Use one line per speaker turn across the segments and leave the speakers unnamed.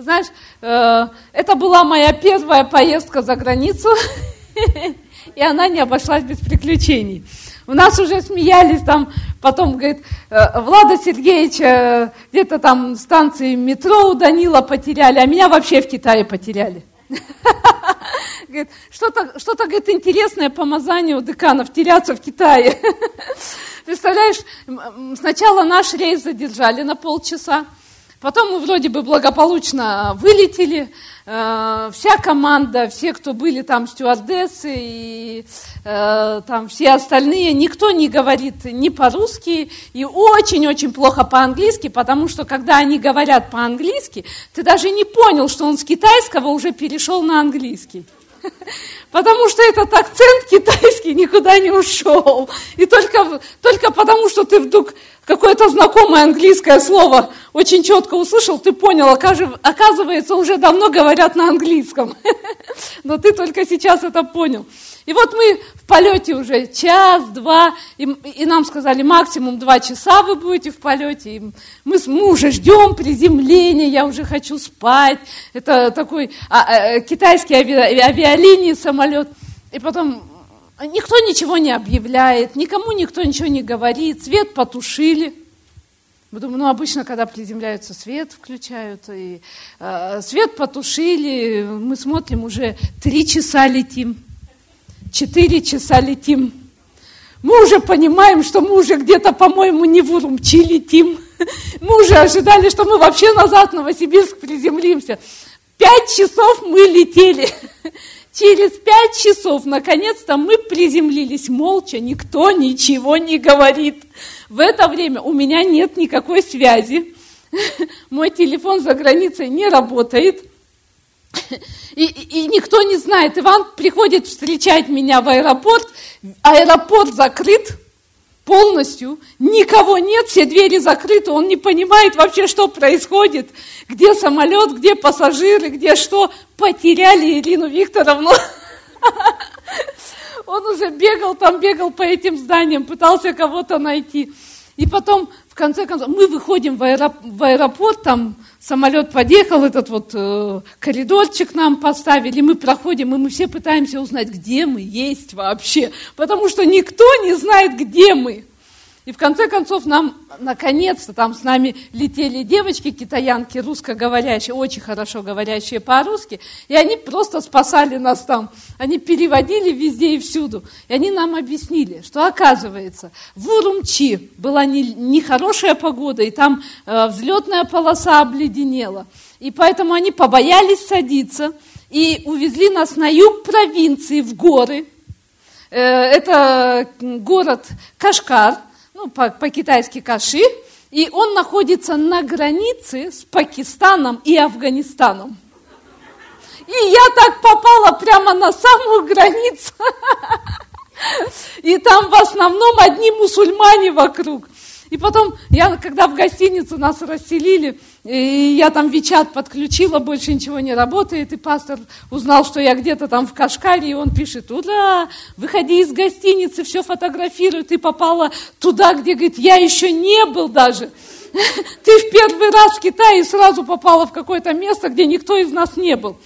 Знаешь, э, это была моя первая поездка за границу, и она не обошлась без приключений. У нас уже смеялись там, потом, говорит, э, Влада Сергеевича где-то там станции метро у Данила потеряли, а меня вообще в Китае потеряли. Говорит, что-то, что-то, говорит, интересное помазание у деканов теряться в Китае. Представляешь, сначала наш рейс задержали на полчаса, потом мы вроде бы благополучно вылетели, э, вся команда, все, кто были там, стюардессы и э, там все остальные, никто не говорит ни по-русски и очень-очень плохо по-английски, потому что когда они говорят по-английски, ты даже не понял, что он с китайского уже перешел на английский. Потому что этот акцент китайский никуда не ушел. И только, только потому, что ты вдруг какое-то знакомое английское слово очень четко услышал, ты понял, оказывается, уже давно говорят на английском. Но ты только сейчас это понял. И вот мы в полете уже час, два, и, и нам сказали, максимум два часа вы будете в полете. И мы, мы уже ждем приземления, я уже хочу спать. Это такой а, а, китайский ави, авиалинии самолет. И потом никто ничего не объявляет, никому никто ничего не говорит, свет потушили. Мы думаем, ну обычно, когда приземляются, свет включают, и э, свет потушили, мы смотрим, уже три часа летим. Четыре часа летим. Мы уже понимаем, что мы уже где-то, по-моему, не в Урумчи летим. Мы уже ожидали, что мы вообще назад в Новосибирск приземлимся. Пять часов мы летели. Через пять часов, наконец-то, мы приземлились молча, никто ничего не говорит. В это время у меня нет никакой связи. Мой телефон за границей не работает. И, и, никто не знает. Иван приходит встречать меня в аэропорт. Аэропорт закрыт полностью. Никого нет, все двери закрыты. Он не понимает вообще, что происходит. Где самолет, где пассажиры, где что. Потеряли Ирину Викторовну. Он уже бегал там, бегал по этим зданиям, пытался кого-то найти. И потом, конце концов, мы выходим в аэропорт, в аэропорт там самолет подъехал, этот вот э, коридорчик нам поставили, мы проходим, и мы все пытаемся узнать, где мы есть вообще, потому что никто не знает, где мы. И в конце концов нам, наконец-то, там с нами летели девочки, китаянки, русскоговорящие, очень хорошо говорящие по-русски, и они просто спасали нас там. Они переводили везде и всюду. И они нам объяснили, что оказывается, в Урумчи была нехорошая не погода, и там э, взлетная полоса обледенела. И поэтому они побоялись садиться и увезли нас на юг провинции, в горы. Э, это город Кашкар – ну, по-китайски Каши, и он находится на границе с Пакистаном и Афганистаном. И я так попала прямо на самую границу. И там в основном одни мусульмане вокруг. И потом, я, когда в гостиницу нас расселили, и я там Вичат подключила, больше ничего не работает, и пастор узнал, что я где-то там в Кашкаре, и он пишет, ура, выходи из гостиницы, все фотографирует, ты попала туда, где, говорит, я еще не был даже. Ты в первый раз в Китае сразу попала в какое-то место, где никто из нас не был.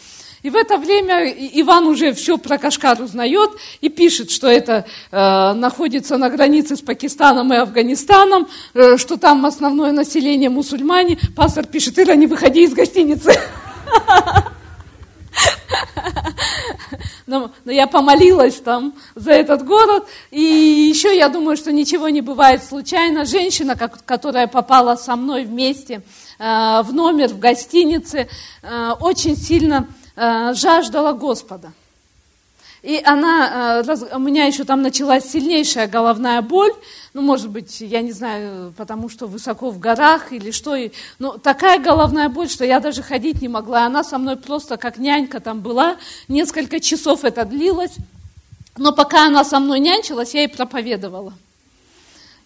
И в это время Иван уже все про Кашкар узнает и пишет, что это э, находится на границе с Пакистаном и Афганистаном, э, что там основное население мусульмане. Пастор пишет, Ира, не выходи из гостиницы. Но, но я помолилась там за этот город. И еще я думаю, что ничего не бывает случайно. Женщина, как, которая попала со мной вместе э, в номер в гостинице, э, очень сильно жаждала Господа. И она, э, у меня еще там началась сильнейшая головная боль, ну, может быть, я не знаю, потому что высоко в горах или что, но такая головная боль, что я даже ходить не могла. Она со мной просто как нянька там была, несколько часов это длилось, но пока она со мной нянчилась, я ей проповедовала.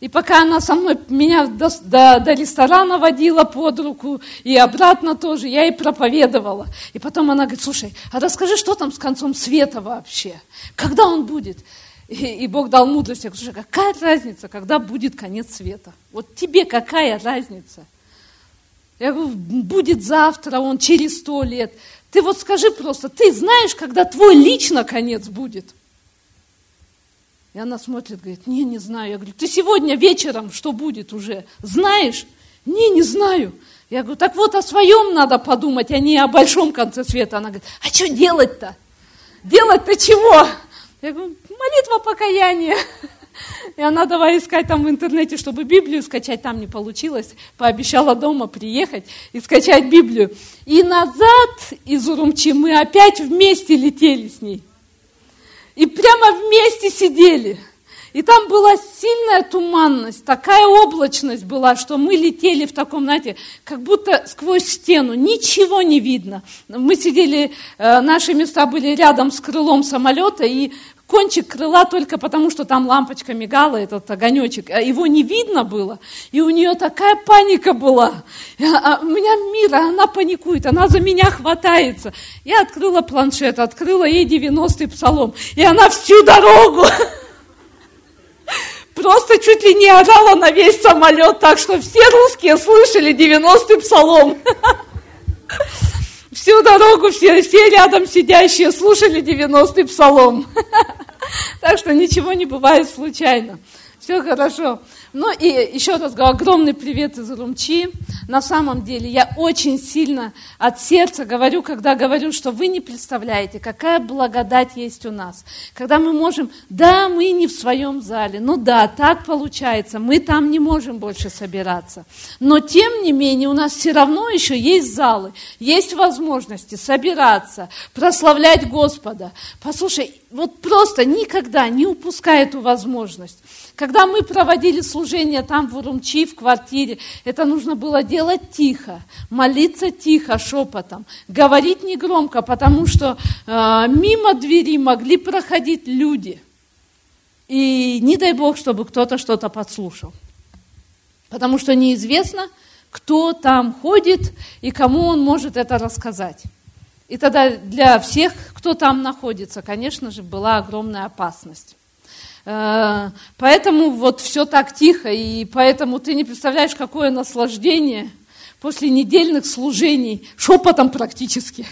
И пока она со мной меня до, до, до ресторана водила под руку и обратно тоже, я ей проповедовала. И потом она говорит, слушай, а расскажи, что там с концом света вообще? Когда он будет? И, и Бог дал мудрость. Я говорю, слушай, какая разница, когда будет конец света? Вот тебе какая разница? Я говорю, будет завтра, он через сто лет. Ты вот скажи просто, ты знаешь, когда твой лично конец будет? И она смотрит, говорит, не, не знаю. Я говорю, ты сегодня вечером что будет уже? Знаешь? Не, не знаю. Я говорю, так вот о своем надо подумать, а не о большом конце света. Она говорит, а что делать-то? Делать-то чего? Я говорю, молитва покаяния. И она давай искать там в интернете, чтобы Библию скачать, там не получилось. Пообещала дома приехать и скачать Библию. И назад из Урумчи мы опять вместе летели с ней. И прямо вместе сидели. И там была сильная туманность, такая облачность была, что мы летели в таком, знаете, как будто сквозь стену, ничего не видно. Мы сидели, э, наши места были рядом с крылом самолета, и кончик крыла только потому, что там лампочка мигала, этот огонечек, а его не видно было, и у нее такая паника была. А у меня Мира, она паникует, она за меня хватается. Я открыла планшет, открыла ей 90-й псалом, и она всю дорогу просто чуть ли не орала на весь самолет, так что все русские слышали 90-й псалом. Всю дорогу все, все рядом сидящие слушали 90-й псалом. Так что ничего не бывает случайно. Все хорошо. Ну и еще раз говорю, огромный привет из Румчи. На самом деле я очень сильно от сердца говорю, когда говорю, что вы не представляете, какая благодать есть у нас. Когда мы можем, да, мы не в своем зале, ну да, так получается, мы там не можем больше собираться. Но тем не менее у нас все равно еще есть залы, есть возможности собираться, прославлять Господа. Послушай, вот просто никогда не упускай эту возможность. Когда мы проводили служение там в Урумчи, в квартире, это нужно было делать тихо, молиться тихо, шепотом, говорить негромко, потому что э, мимо двери могли проходить люди. И не дай Бог, чтобы кто-то что-то подслушал. Потому что неизвестно, кто там ходит и кому он может это рассказать. И тогда для всех, кто там находится, конечно же, была огромная опасность. Э, поэтому вот все так тихо, и поэтому ты не представляешь, какое наслаждение после недельных служений, шепотом практически,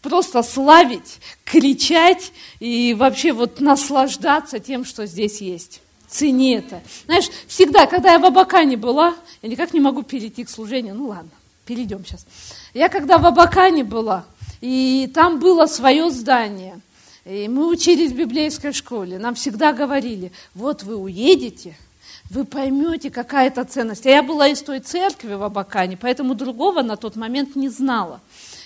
просто славить, кричать и вообще вот наслаждаться тем, что здесь есть. Цени это. Знаешь, всегда, когда я в Абакане была, я никак не могу перейти к служению, ну ладно, перейдем сейчас. Я когда в Абакане была, и там было свое здание – и мы учились в библейской школе, нам всегда говорили, вот вы уедете, вы поймете, какая это ценность. А я была из той церкви в Абакане, поэтому другого на тот момент не знала.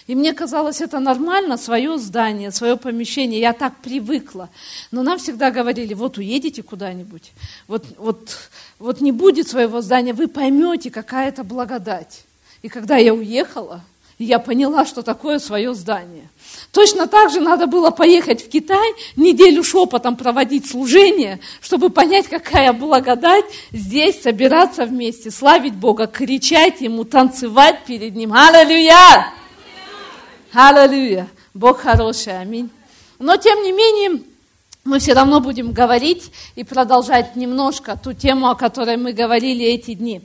И мне казалось это нормально, свое здание, свое помещение, я так привыкла. Но нам всегда говорили, вот уедете куда-нибудь, вот, вот, вот не будет своего здания, вы поймете, какая это благодать. И когда я уехала, я поняла, что такое свое здание. Точно так же надо было поехать в Китай, неделю шепотом проводить служение, чтобы понять, какая благодать здесь собираться вместе, славить Бога, кричать Ему, танцевать перед Ним. Аллилуйя! Аллилуйя! Бог хороший, аминь. Но тем не менее, мы все равно будем говорить и продолжать немножко ту тему, о которой мы говорили эти дни.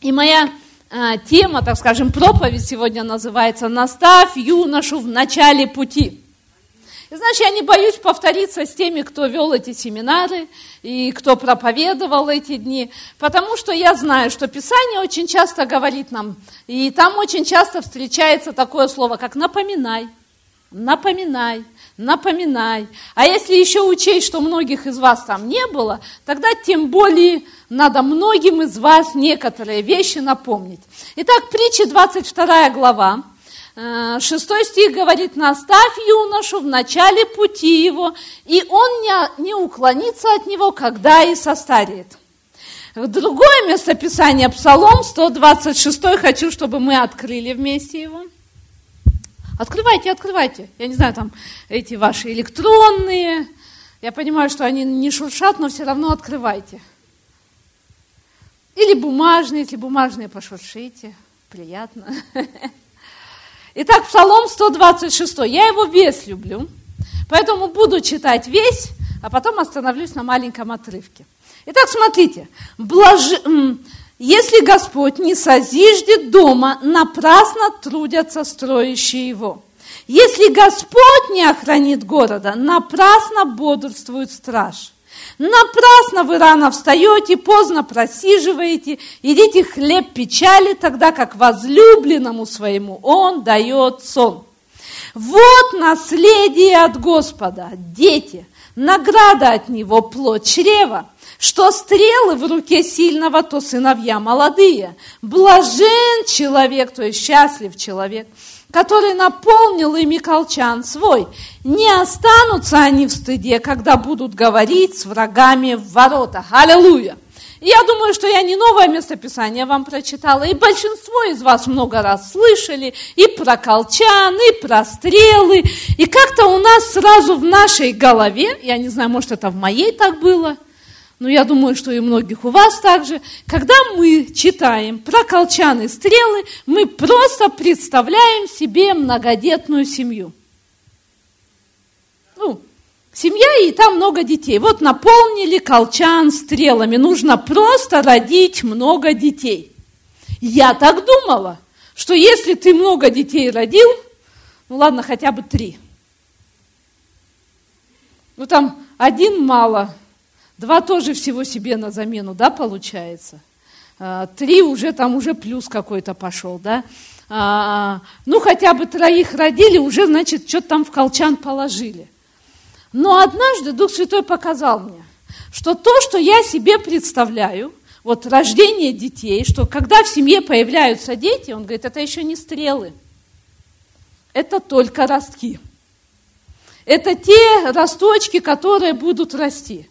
И моя тема, так скажем, проповедь сегодня называется «Наставь юношу в начале пути». И знаешь, я не боюсь повториться с теми, кто вел эти семинары и кто проповедовал эти дни, потому что я знаю, что Писание очень часто говорит нам, и там очень часто встречается такое слово, как «напоминай», «напоминай», «напоминай». А если еще учесть, что многих из вас там не было, тогда тем более надо многим из вас некоторые вещи напомнить. Итак, притча 22 глава, 6 э, стих говорит, «Наставь юношу в начале пути его, и он не, не уклонится от него, когда и состареет». Другое местописание, Псалом 126, хочу, чтобы мы открыли вместе его. Открывайте, открывайте. Я не знаю, там эти ваши электронные. Я понимаю, что они не шуршат, но все равно открывайте. Или бумажные, если бумажные, пошуршите. Приятно. Итак, Псалом 126. Я его весь люблю, поэтому буду читать весь, а потом остановлюсь на маленьком отрывке. Итак, смотрите. Блаж... Если Господь не созиждет дома, напрасно трудятся строящие его. Если Господь не охранит города, напрасно бодрствует страж. Напрасно вы рано встаете, поздно просиживаете, едите хлеб печали, тогда как возлюбленному своему он дает сон. Вот наследие от Господа, дети, награда от Него, плод чрева. Что стрелы в руке сильного, то сыновья молодые. Блажен человек, то есть счастлив человек, который наполнил ими колчан свой. Не останутся они в стыде, когда будут говорить с врагами в воротах. Аллилуйя! Я думаю, что я не новое местописание вам прочитала, и большинство из вас много раз слышали и про колчан, и про стрелы, и как-то у нас сразу в нашей голове, я не знаю, может это в моей так было, но я думаю, что и многих у вас также, когда мы читаем про колчан и стрелы, мы просто представляем себе многодетную семью. Ну, Семья, и там много детей. Вот наполнили колчан стрелами. Нужно просто родить много детей. Я так думала, что если ты много детей родил, ну ладно, хотя бы три. Ну там один мало, два тоже всего себе на замену, да, получается. А, три уже там уже плюс какой-то пошел, да. А, ну хотя бы троих родили, уже, значит, что-то там в колчан положили. Но однажды Дух Святой показал мне, что то, что я себе представляю, вот рождение детей, что когда в семье появляются дети, он говорит, это еще не стрелы, это только ростки. Это те росточки, которые будут расти.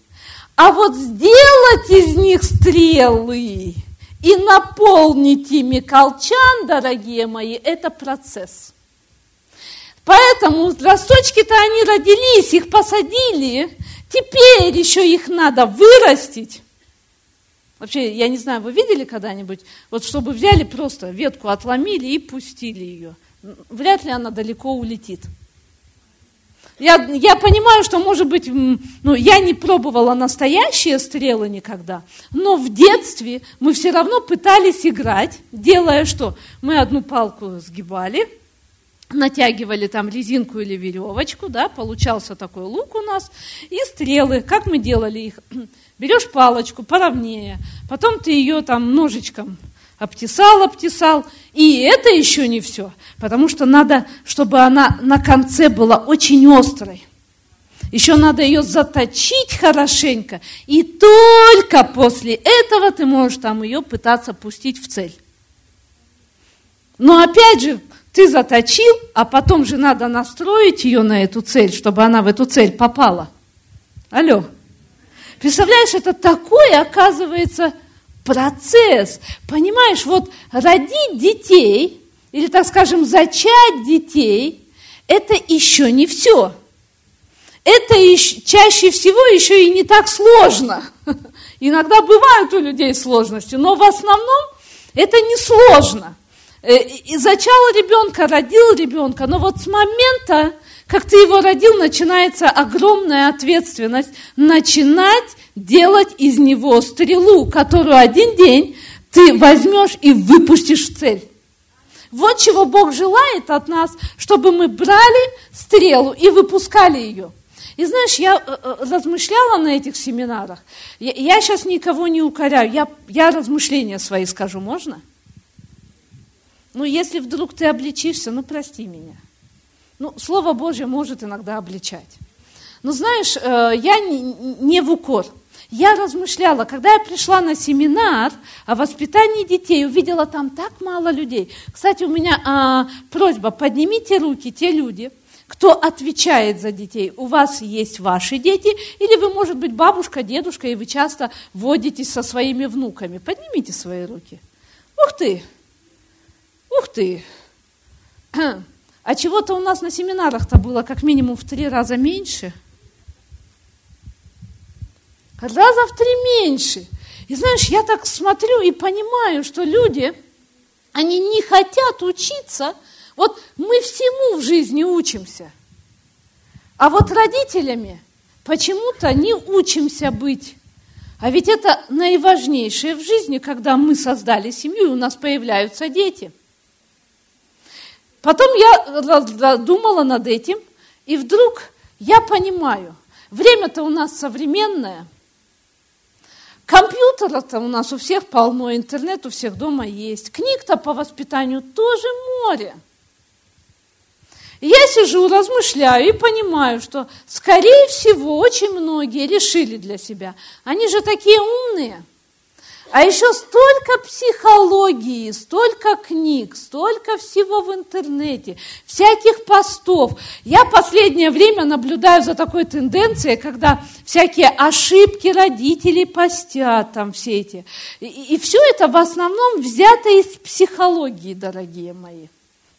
А вот сделать из них стрелы и наполнить ими колчан, дорогие мои, это процесс. Поэтому росточки-то они родились, их посадили, теперь еще их надо вырастить. Вообще, я не знаю, вы видели когда-нибудь, вот чтобы взяли просто ветку, отломили и пустили ее. Вряд ли она далеко улетит. Я, я понимаю, что, может быть, ну, я не пробовала настоящие стрелы никогда, но в детстве мы все равно пытались играть, делая что? Мы одну палку сгибали, натягивали там резинку или веревочку, да, получался такой лук у нас, и стрелы, как мы делали их, берешь палочку поровнее, потом ты ее там ножичком обтесал, обтесал, и это еще не все, потому что надо, чтобы она на конце была очень острой. Еще надо ее заточить хорошенько, и только после этого ты можешь там ее пытаться пустить в цель. Но опять же, ты заточил, а потом же надо настроить ее на эту цель, чтобы она в эту цель попала. Алло. Представляешь, это такой, оказывается, процесс. Понимаешь, вот родить детей, или, так скажем, зачать детей, это еще не все. Это еще, чаще всего еще и не так сложно. Иногда бывают у людей сложности, но в основном это не сложно. Э, и зачал ребенка, родил ребенка, но вот с момента, как ты его родил, начинается огромная ответственность начинать делать из него стрелу, которую один день ты возьмешь и выпустишь в цель. Вот чего Бог желает от нас, чтобы мы брали стрелу и выпускали ее. И знаешь, я э, э, размышляла на этих семинарах. Я, я сейчас никого не укоряю, я, я размышления свои скажу, можно? Ну, если вдруг ты обличишься, ну, прости меня. Ну, Слово Божье может иногда обличать. Но знаешь, э, я не в укор. Я размышляла, когда я пришла на семинар о воспитании детей, увидела там так мало людей. Кстати, у меня а, просьба, поднимите руки те люди, кто отвечает за детей. У вас есть ваши дети, или вы, может быть, бабушка, дедушка, и вы часто водитесь со своими внуками. Поднимите свои руки. Ух ты! Ух ты! А чего-то у нас на семинарах-то было как минимум в три раза меньше. Раза в три меньше. И знаешь, я так смотрю и понимаю, что люди, они не хотят учиться. Вот мы всему в жизни учимся. А вот родителями почему-то не учимся быть А ведь это наиважнейшее в жизни, когда мы создали семью, и у нас появляются дети. Потом я думала над этим, и вдруг я понимаю, время-то у нас современное, компьютеров-то у нас у всех полно, интернет у всех дома есть, книг-то по воспитанию тоже море – я сижу, размышляю и понимаю, что, скорее всего, очень многие решили для себя. Они же такие умные. А еще столько психологии, столько книг, столько всего в интернете, всяких постов. Я последнее время наблюдаю за такой тенденцией, когда всякие ошибки родителей постят, там все эти. И, и все это в основном взято из психологии, дорогие мои.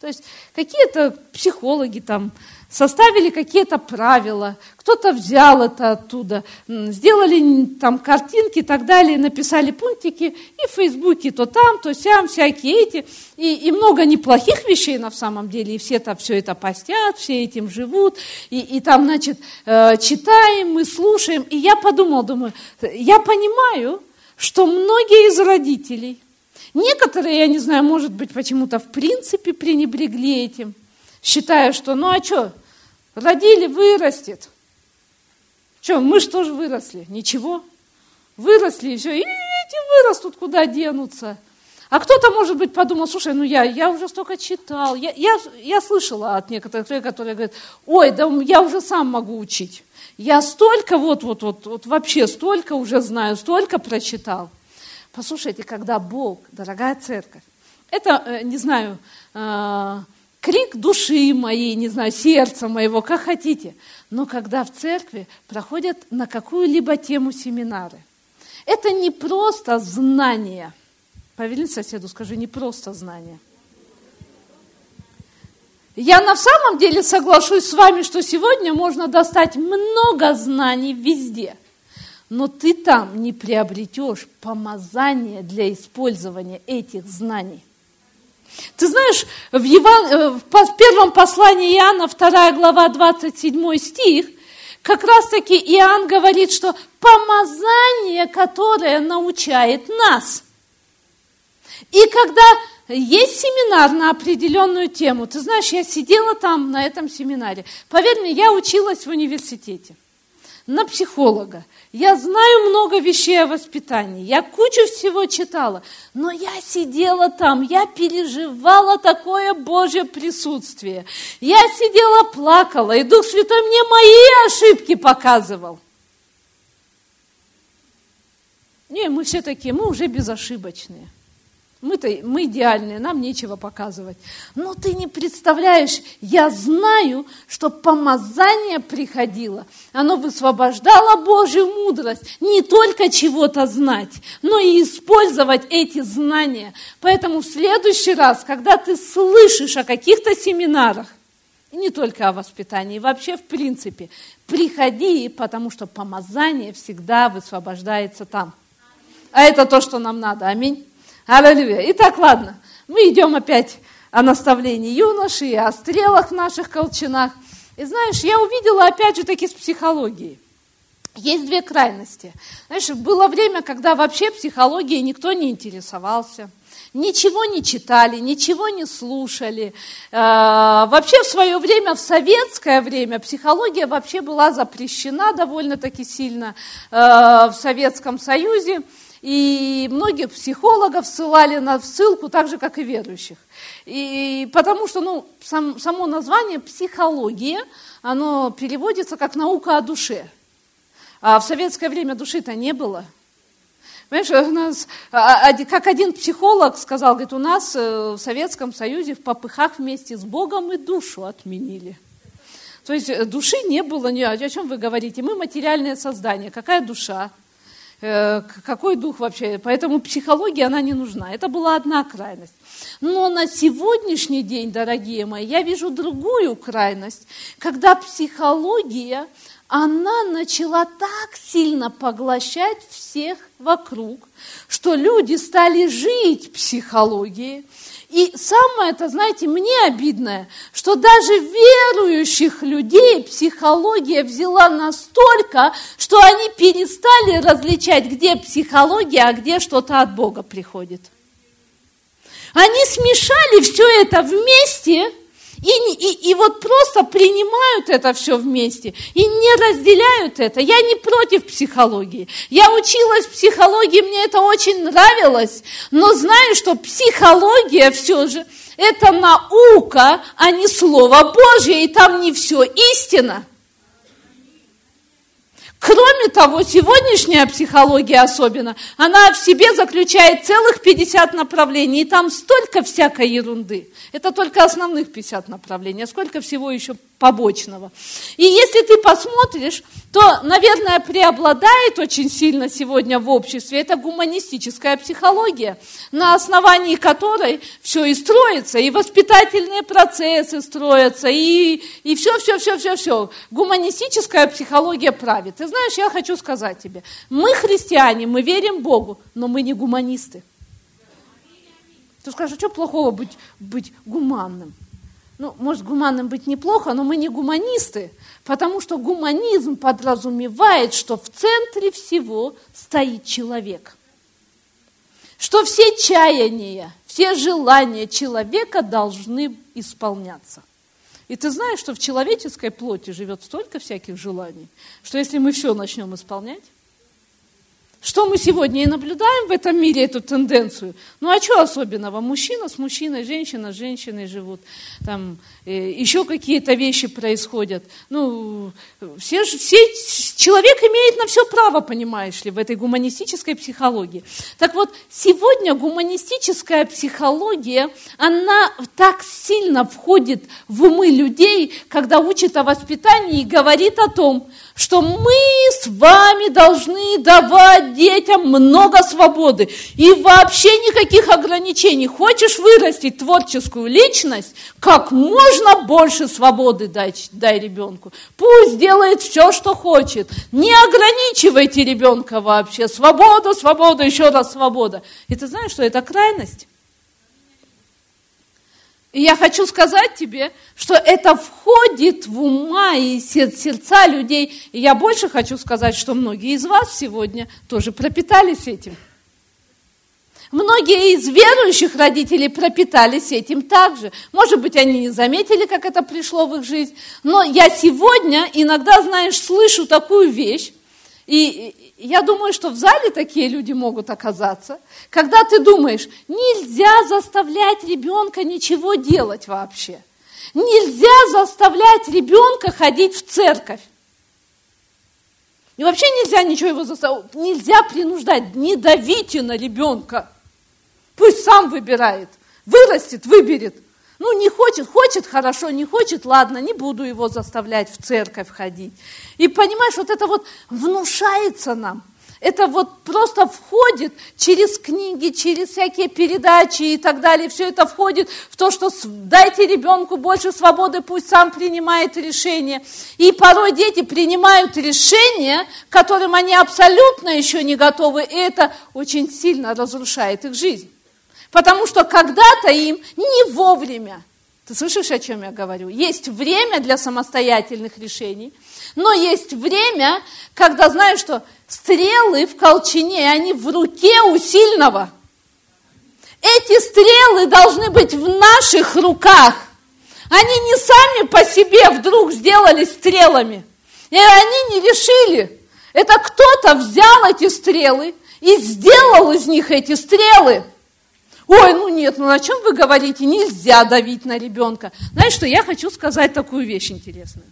То есть какие-то психологи там составили какие-то правила, кто-то взял это оттуда, сделали там картинки и так далее, написали пунктики, и в Фейсбуке то там, то сям, всякие эти, и, и много неплохих вещей на самом деле, и все там все это постят, все этим живут, и, и там, значит, э, читаем, мы слушаем, и я подумала, думаю, я понимаю, что многие из родителей Некоторые, я не знаю, может быть, почему-то в принципе пренебрегли этим, считая, что ну а что, родили, вырастет. Что, мы что же выросли? Ничего. Выросли и все, и эти вырастут, куда денутся. А кто-то, может быть, подумал, слушай, ну я, я уже столько читал. Я, я, я слышала от некоторых людей, которые говорят, ой, да я уже сам могу учить. Я столько, вот, вот, вообще столько уже знаю, столько прочитал. Послушайте, когда Бог, дорогая церковь, это, э, не знаю, э, крик души моей, не знаю, сердца моего, как хотите, но когда в церкви проходят на какую-либо тему семинары, это не просто знание. Повели соседу, скажи, не просто знание. Я на самом деле соглашусь с вами, что сегодня можно достать много знаний везде – но ты там не приобретешь помазание для использования этих знаний. Ты знаешь, в, Еван... Э, в первом послании Иоанна, 2 глава, 27 стих, как раз-таки Иоанн говорит, что помазание, которое научает нас. И когда есть семинар на определенную тему, ты знаешь, я сидела там на этом семинаре. Поверь мне, я училась в университете на психолога. Я знаю много вещей о воспитании, я кучу всего читала, но я сидела там, я переживала такое Божье присутствие. Я сидела, плакала, и Дух Святой мне мои ошибки показывал. Не, мы все такие, мы уже безошибочные. Мы-то, мы идеальные, нам нечего показывать. Но ты не представляешь, я знаю, что помазание приходило. Оно высвобождало Божью мудрость. Не только чего-то знать, но и использовать эти знания. Поэтому в следующий раз, когда ты слышишь о каких-то семинарах, и не только о воспитании, вообще в принципе, приходи, потому что помазание всегда высвобождается там. А это то, что нам надо. Аминь. Аллилуйя. Итак, ладно, мы идем опять о наставлении юноши и о стрелах в наших колчанах. И знаешь, я увидела опять же таки с психологией. Есть две крайности. Знаешь, было время, когда вообще психологией никто не интересовался, ничего не читали, ничего не слушали. Э, вообще в свое время, в советское время, психология вообще была запрещена довольно-таки сильно э, в Советском Союзе. И многих психологов ссылали на ссылку, так же, как и верующих. И потому что ну, сам, само название психология, оно переводится как наука о душе. А в советское время души-то не было. Понимаешь, у нас, а, как один психолог сказал, говорит, у нас э, в Советском Союзе в попыхах вместе с Богом и душу отменили. То есть э, души не было, о чем вы говорите, мы материальное создание, какая душа? Э, какой дух вообще. Поэтому психология, она не нужна. Это была одна крайность. Но на сегодняшний день, дорогие мои, я вижу другую крайность, когда психология, она начала так сильно поглощать всех вокруг, что люди стали жить психологией, И самое это, знаете, мне обидное, что даже верующих людей психология взяла настолько, что они перестали различать, где психология, а где что-то от Бога приходит. Они смешали все это вместе – и, и, и вот просто принимают это все вместе и не разделяют это. Я не против психологии. Я училась психологии, мне это очень нравилось, но знаю, что психология все же это наука, а не Слово Божье, и там не все истина. Кроме того, сегодняшняя психология особенно, она в себе заключает целых 50 направлений, и там столько всякой ерунды. Это только основных 50 направлений, а сколько всего еще побочного. И если ты посмотришь, то, наверное, преобладает очень сильно сегодня в обществе это гуманистическая психология, на основании которой все и строится, и воспитательные процессы строятся, и, и все, все, все, все, все. Гуманистическая психология правит. Ты знаешь, я хочу сказать тебе, мы христиане, мы верим Богу, но мы не гуманисты. Ты скажешь, а что плохого быть, быть гуманным? Ну, может, гуманным быть неплохо, но мы не гуманисты, потому что гуманизм подразумевает, что в центре всего стоит человек. Что все чаяния, все желания человека должны исполняться. И ты знаешь, что в человеческой плоти живет столько всяких желаний, что если мы все начнем исполнять, что мы сегодня и наблюдаем в этом мире, эту тенденцию. Ну а что особенного? Мужчина с мужчиной, женщина с женщиной живут. Там э, еще какие-то вещи происходят. Ну, все, все, человек имеет на все право, понимаешь ли, в этой гуманистической психологии. Так вот, сегодня гуманистическая психология, она так сильно входит в умы людей, когда учит о воспитании и говорит о том, что мы с вами должны давать детям много свободы и вообще никаких ограничений. Хочешь вырастить творческую личность, как можно больше свободы дай, дай ребенку. Пусть делает все, что хочет. Не ограничивайте ребенка вообще. Свобода, свобода, еще раз свобода. И ты знаешь, что это крайность? И я хочу сказать тебе, что это входит в ума и сердца людей. И я больше хочу сказать, что многие из вас сегодня тоже пропитались этим. Многие из верующих родителей пропитались этим также. Может быть, они не заметили, как это пришло в их жизнь. Но я сегодня иногда, знаешь, слышу такую вещь, и я думаю, что в зале такие люди могут оказаться, когда ты думаешь, нельзя заставлять ребенка ничего делать вообще. Нельзя заставлять ребенка ходить в церковь. И вообще нельзя ничего его заставлять, нельзя принуждать, не давите на ребенка. Пусть сам выбирает, вырастет, выберет. Ну, не хочет, хочет, хорошо, не хочет, ладно, не буду его заставлять в церковь ходить. И понимаешь, вот это вот внушается нам. Это вот просто входит через книги, через всякие передачи и так далее. Все это входит в то, что дайте ребенку больше свободы, пусть сам принимает решения. И порой дети принимают решения, которым они абсолютно еще не готовы. И это очень сильно разрушает их жизнь. Потому что когда-то им не вовремя, ты слышишь, о чем я говорю? Есть время для самостоятельных решений, но есть время, когда, знаешь что, стрелы в колчине, они в руке у сильного. Эти стрелы должны быть в наших руках. Они не сами по себе вдруг сделались стрелами. И они не решили. Это кто-то взял эти стрелы и сделал из них эти стрелы. Ой, ну нет, ну о чем вы говорите? Нельзя давить на ребенка. Знаешь что, я хочу сказать такую вещь интересную.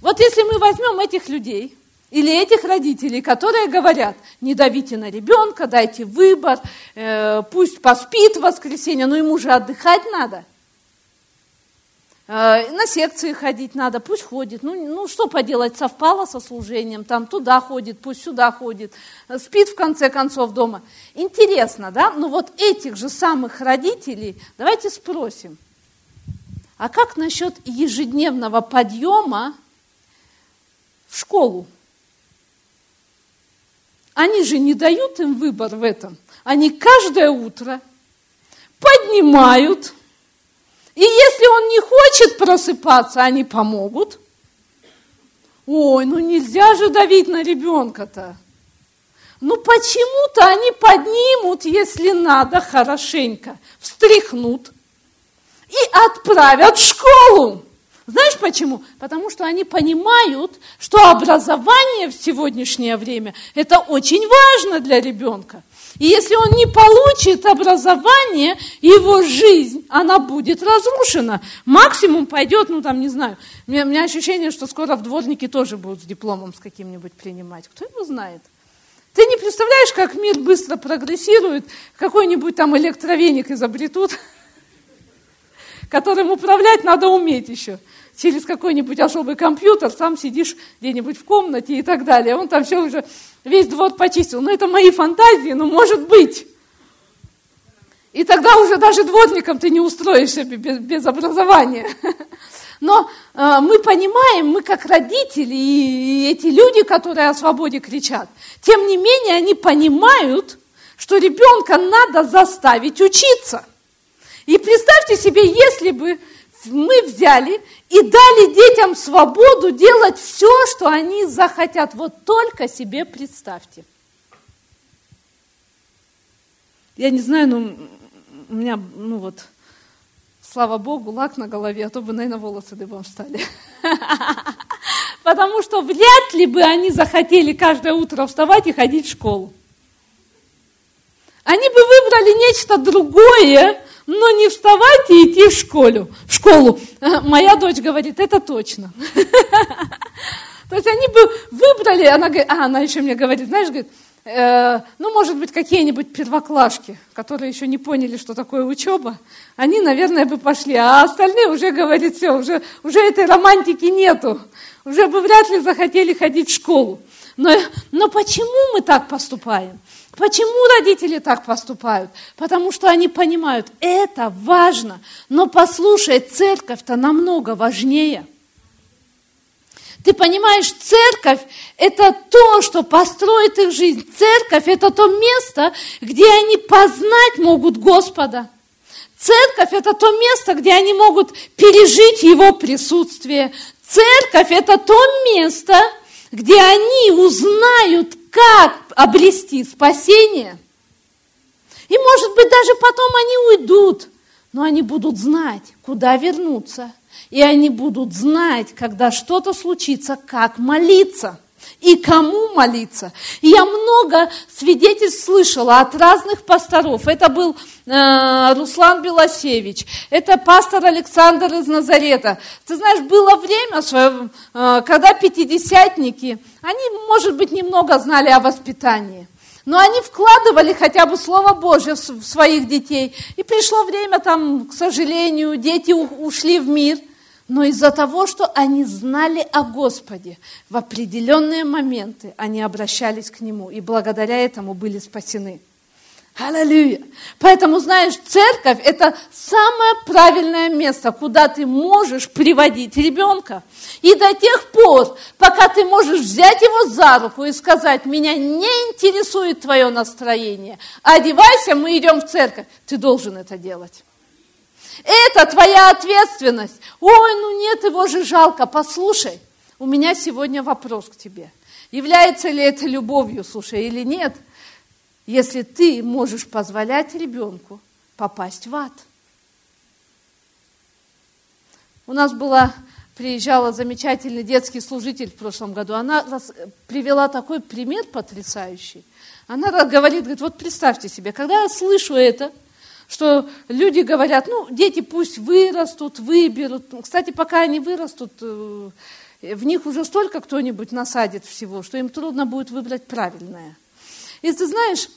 Вот если мы возьмем этих людей, или этих родителей, которые говорят, не давите на ребенка, дайте выбор, э, пусть поспит в воскресенье, но ему же отдыхать надо. Э, на секции ходить надо, пусть ходит. Ну, ну что поделать, совпало со служением, там туда ходит, пусть сюда ходит, спит в конце концов дома. Интересно, да? Ну вот этих же самых родителей давайте спросим, а как насчет ежедневного подъема в школу? Они же не дают им выбор в этом. Они каждое утро поднимают. И если он не хочет просыпаться, они помогут. Ой, ну нельзя же давить на ребенка-то. Ну почему-то они поднимут, если надо, хорошенько, встряхнут и отправят в школу. Знаешь почему? Потому что они понимают, что образование в сегодняшнее время – это очень важно для ребенка. И если он не получит образование, его жизнь, она будет разрушена. Максимум пойдет, ну там, не знаю, у меня, у меня ощущение, что скоро в дворнике тоже будут с дипломом с каким-нибудь принимать. Кто его знает? Ты не представляешь, как мир быстро прогрессирует, какой-нибудь там электровеник изобретут, которым управлять надо уметь еще. Через какой-нибудь особый компьютер, сам сидишь где-нибудь в комнате и так далее. Он там все уже, весь двор почистил. Но это мои фантазии, но может быть. И тогда уже даже дворником ты не устроишься без, без образования. Но э, мы понимаем, мы как родители и эти люди, которые о свободе кричат, тем не менее они понимают, что ребенка надо заставить учиться. И представьте себе, если бы мы взяли и дали детям свободу делать все, что они захотят. Вот только себе представьте. Я не знаю, ну, у меня, ну вот, слава Богу, лак на голове, а то бы, наверное, волосы дыбом стали. Потому что вряд ли бы они захотели каждое утро вставать и ходить в школу. Они бы выбрали нечто другое, но не вставать и идти в школу. В школу. Моя дочь говорит, это точно. То есть они бы выбрали, она, говорит, а, она еще мне говорит, знаешь, говорит, э, ну, может быть, какие-нибудь первоклашки, которые еще не поняли, что такое учеба, они, наверное, бы пошли, а остальные уже говорят, все, уже, уже этой романтики нету, уже бы вряд ли захотели ходить в школу. Но, но почему мы так поступаем? Почему родители так поступают? Потому что они понимают, это важно, но послушай, церковь-то намного важнее. Ты понимаешь, церковь – это то, что построит их жизнь. Церковь – это то место, где они познать могут Господа. Церковь – это то место, где они могут пережить Его присутствие. Церковь – это то место, где они узнают, как обрести спасение. И, может быть, даже потом они уйдут, но они будут знать, куда вернуться. И они будут знать, когда что-то случится, как молиться и кому молиться. И я много свидетельств слышала от разных пасторов. Это был э, Руслан Белосевич, это пастор Александр из Назарета. Ты знаешь, было время, свое, э, когда пятидесятники, они, может быть, немного знали о воспитании. Но они вкладывали хотя бы Слово Божье в своих детей. И пришло время, там, к сожалению, дети ушли в мир – но из-за того, что они знали о Господе, в определенные моменты они обращались к Нему, и благодаря этому были спасены. Аллилуйя! Поэтому, знаешь, церковь – это самое правильное место, куда ты можешь приводить ребенка. И до тех пор, пока ты можешь взять его за руку и сказать, меня не интересует твое настроение, одевайся, мы идем в церковь, ты должен это делать. Это твоя ответственность. Ой, ну нет, его же жалко. Послушай, у меня сегодня вопрос к тебе. Является ли это любовью, слушай, или нет, если ты можешь позволять ребенку попасть в ад? У нас была, приезжала замечательный детский служитель в прошлом году. Она привела такой пример потрясающий. Она говорит, говорит, вот представьте себе, когда я слышу это, что люди говорят, ну, дети пусть вырастут, выберут. Кстати, пока они вырастут, э, в них уже столько кто-нибудь насадит всего, что им трудно будет выбрать правильное. И ты знаешь,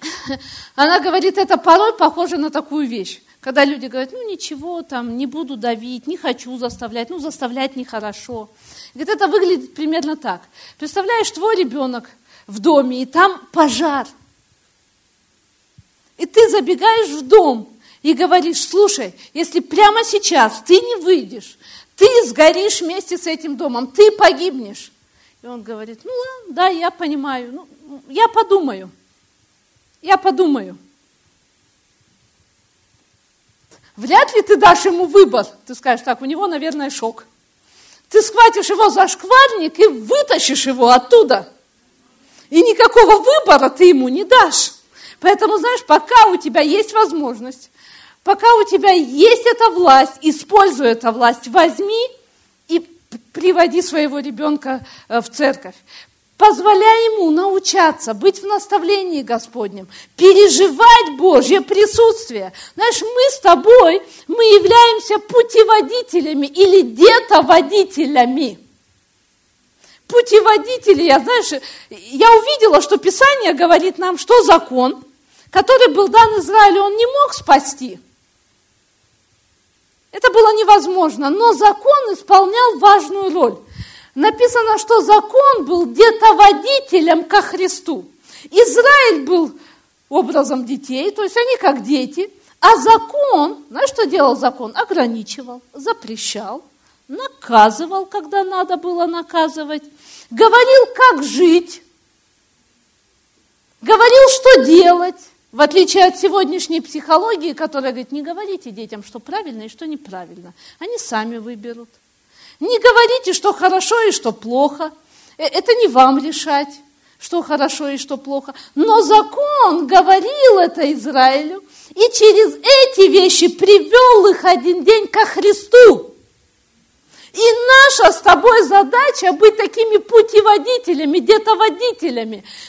она говорит, это порой похоже на такую вещь. Когда люди говорят, ну ничего, там, не буду давить, не хочу заставлять, ну заставлять нехорошо. Говорит, это выглядит примерно так. Представляешь, твой ребенок в доме, и там пожар – и ты забегаешь в дом и говоришь, слушай, если прямо сейчас ты не выйдешь, ты сгоришь вместе с этим домом, ты погибнешь. И он говорит, ну да, я понимаю, ну, я подумаю, я подумаю. вряд ли ты дашь ему выбор. Ты скажешь, так, у него, наверное, шок. Ты схватишь его за шкварник и вытащишь его оттуда. И никакого выбора ты ему не дашь. Поэтому, знаешь, пока у тебя есть возможность, пока у тебя есть эта власть, используй эту власть, возьми и приводи своего ребенка э, в церковь. Позволяй ему научаться быть в наставлении Господнем, переживать Божье присутствие. Знаешь, мы с тобой, мы являемся путеводителями или где-то водителями. Путеводители, я, знаешь, я увидела, что Писание говорит нам, что закон, который был дан Израилю, он не мог спасти. Это было невозможно, но закон исполнял важную роль написано, что закон был где-то водителем ко Христу. Израиль был образом детей, то есть они как дети, а закон, знаешь, что делал закон? Ограничивал, запрещал, наказывал, когда надо было наказывать, говорил, как жить, говорил, что делать. В отличие от сегодняшней психологии, которая говорит, не говорите детям, что правильно и что неправильно. Они сами выберут. Не говорите, что хорошо и что плохо. Э, это не вам решать, что хорошо и что плохо. Но закон говорил это Израилю, и через эти вещи привел их один день ко Христу. И наша с тобой задача быть такими путеводителями, где-то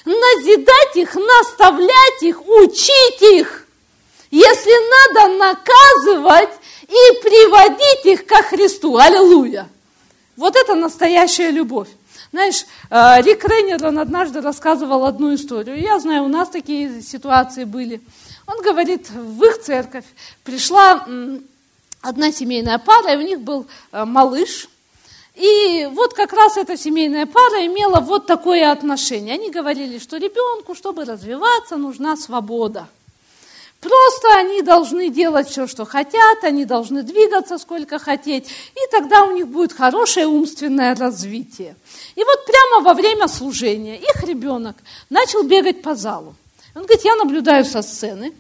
назидать их, наставлять их, учить их. Если надо наказывать и приводить их ко Христу. Аллилуйя. Вот это настоящая любовь. Знаешь, э, Рик Рейнер, он однажды рассказывал одну историю. Я знаю, у нас такие ситуации были. Он говорит, в их церковь пришла одна семейная пара, и у них был э, малыш. И вот как раз эта семейная пара имела вот такое отношение. Они говорили, что ребенку, чтобы развиваться, нужна свобода – Просто они должны делать все, что хотят, они должны двигаться сколько хотеть, и тогда у них будет хорошее умственное развитие. И вот прямо во время служения их ребенок начал бегать по залу. Он говорит, я наблюдаю со сцены,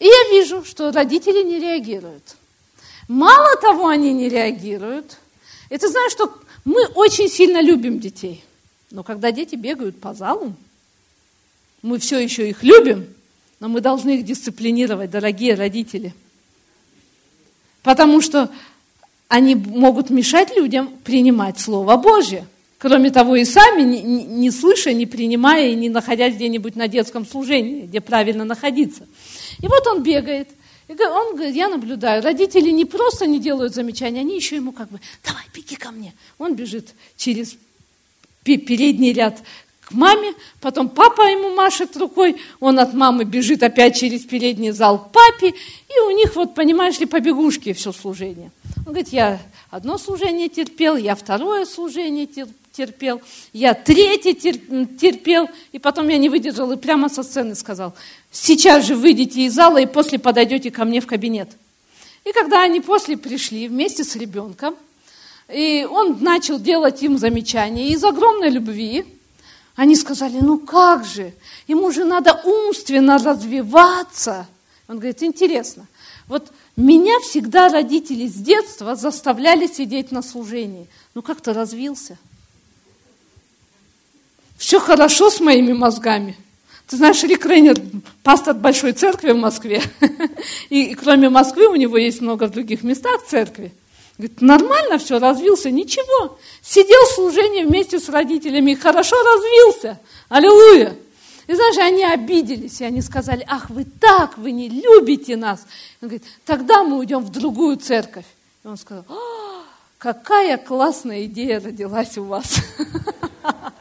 и я вижу, что родители не реагируют. Мало того, они не реагируют. И ты что мы очень сильно любим детей. Но когда дети бегают по залу, мы все еще их любим, но мы должны их дисциплинировать, дорогие родители. Потому что они могут мешать людям принимать Слово Божье. Кроме того, и сами, не, не слыша, не принимая и не находясь где-нибудь на детском служении, где правильно находиться. И вот он бегает. И он говорит, я наблюдаю, родители не просто не делают замечания, они еще ему как бы, давай, беги ко мне. Он бежит через передний ряд к маме, потом папа ему машет рукой, он от мамы бежит опять через передний зал к папе, и у них вот, понимаешь ли, побегушки все служение. Он говорит, я одно служение терпел, я второе служение терпел, я третье терпел, и потом я не выдержал и прямо со сцены сказал, сейчас же выйдите из зала и после подойдете ко мне в кабинет. И когда они после пришли вместе с ребенком, и он начал делать им замечания из огромной любви, они сказали, ну как же, ему же надо умственно развиваться. Он говорит, интересно, вот меня всегда родители с детства заставляли сидеть на служении. Ну как то развился? Все хорошо с моими мозгами. Ты знаешь, Рик Рейнер, пастор большой церкви в Москве. И кроме Москвы у него есть много в других местах церкви. Говорит, нормально все, развился, ничего. Сидел в служении вместе с родителями, хорошо развился. Аллилуйя. И знаешь, они обиделись, и они сказали, ах, вы так, вы не любите нас. Он говорит, тогда мы уйдем в другую церковь. И он сказал, «А, какая классная идея родилась у вас.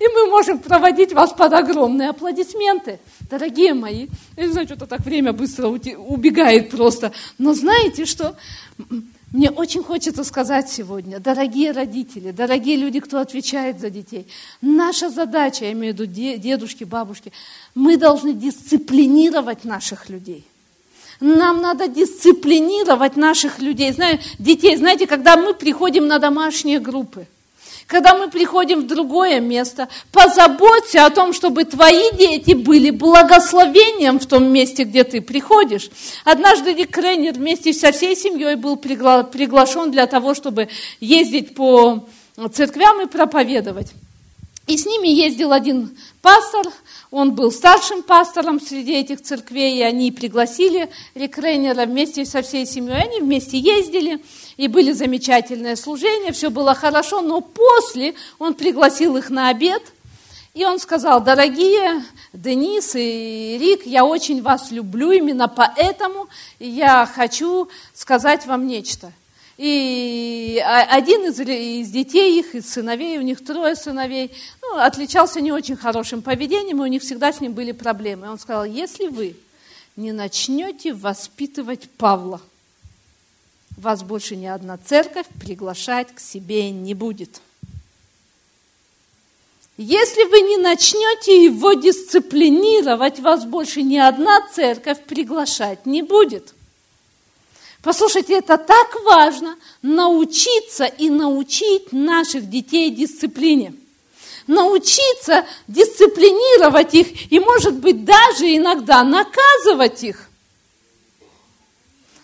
И мы можем проводить вас под огромные аплодисменты. Дорогие мои, я не знаю, что-то так время быстро убегает просто. Но знаете что? Мне очень хочется сказать сегодня, дорогие родители, дорогие люди, кто отвечает за детей, наша задача, я имею в виду дедушки, бабушки, мы должны дисциплинировать наших людей. Нам надо дисциплинировать наших людей, знаю, детей. Знаете, когда мы приходим на домашние группы, когда мы приходим в другое место, позаботься о том, чтобы твои дети были благословением в том месте, где ты приходишь. Однажды Рик Креннер вместе со всей семьей был пригла- приглашен для того, чтобы ездить по церквям и проповедовать. И с ними ездил один пастор, он был старшим пастором среди этих церквей, и они пригласили Рик Рейнера вместе со всей семьей. Они вместе ездили, и были замечательные служения, все было хорошо, но после он пригласил их на обед, и он сказал, дорогие Денис и Рик, я очень вас люблю, именно поэтому я хочу сказать вам нечто. И один из, из детей их, из сыновей, у них трое сыновей, ну, отличался не очень хорошим поведением, и у них всегда с ним были проблемы. Он сказал, если вы не начнете воспитывать Павла, вас больше ни одна церковь приглашать к себе не будет. Если вы не начнете его дисциплинировать, вас больше ни одна церковь приглашать не будет – Послушайте, это так важно научиться и научить наших детей дисциплине. Научиться дисциплинировать их и, может быть, даже иногда наказывать их.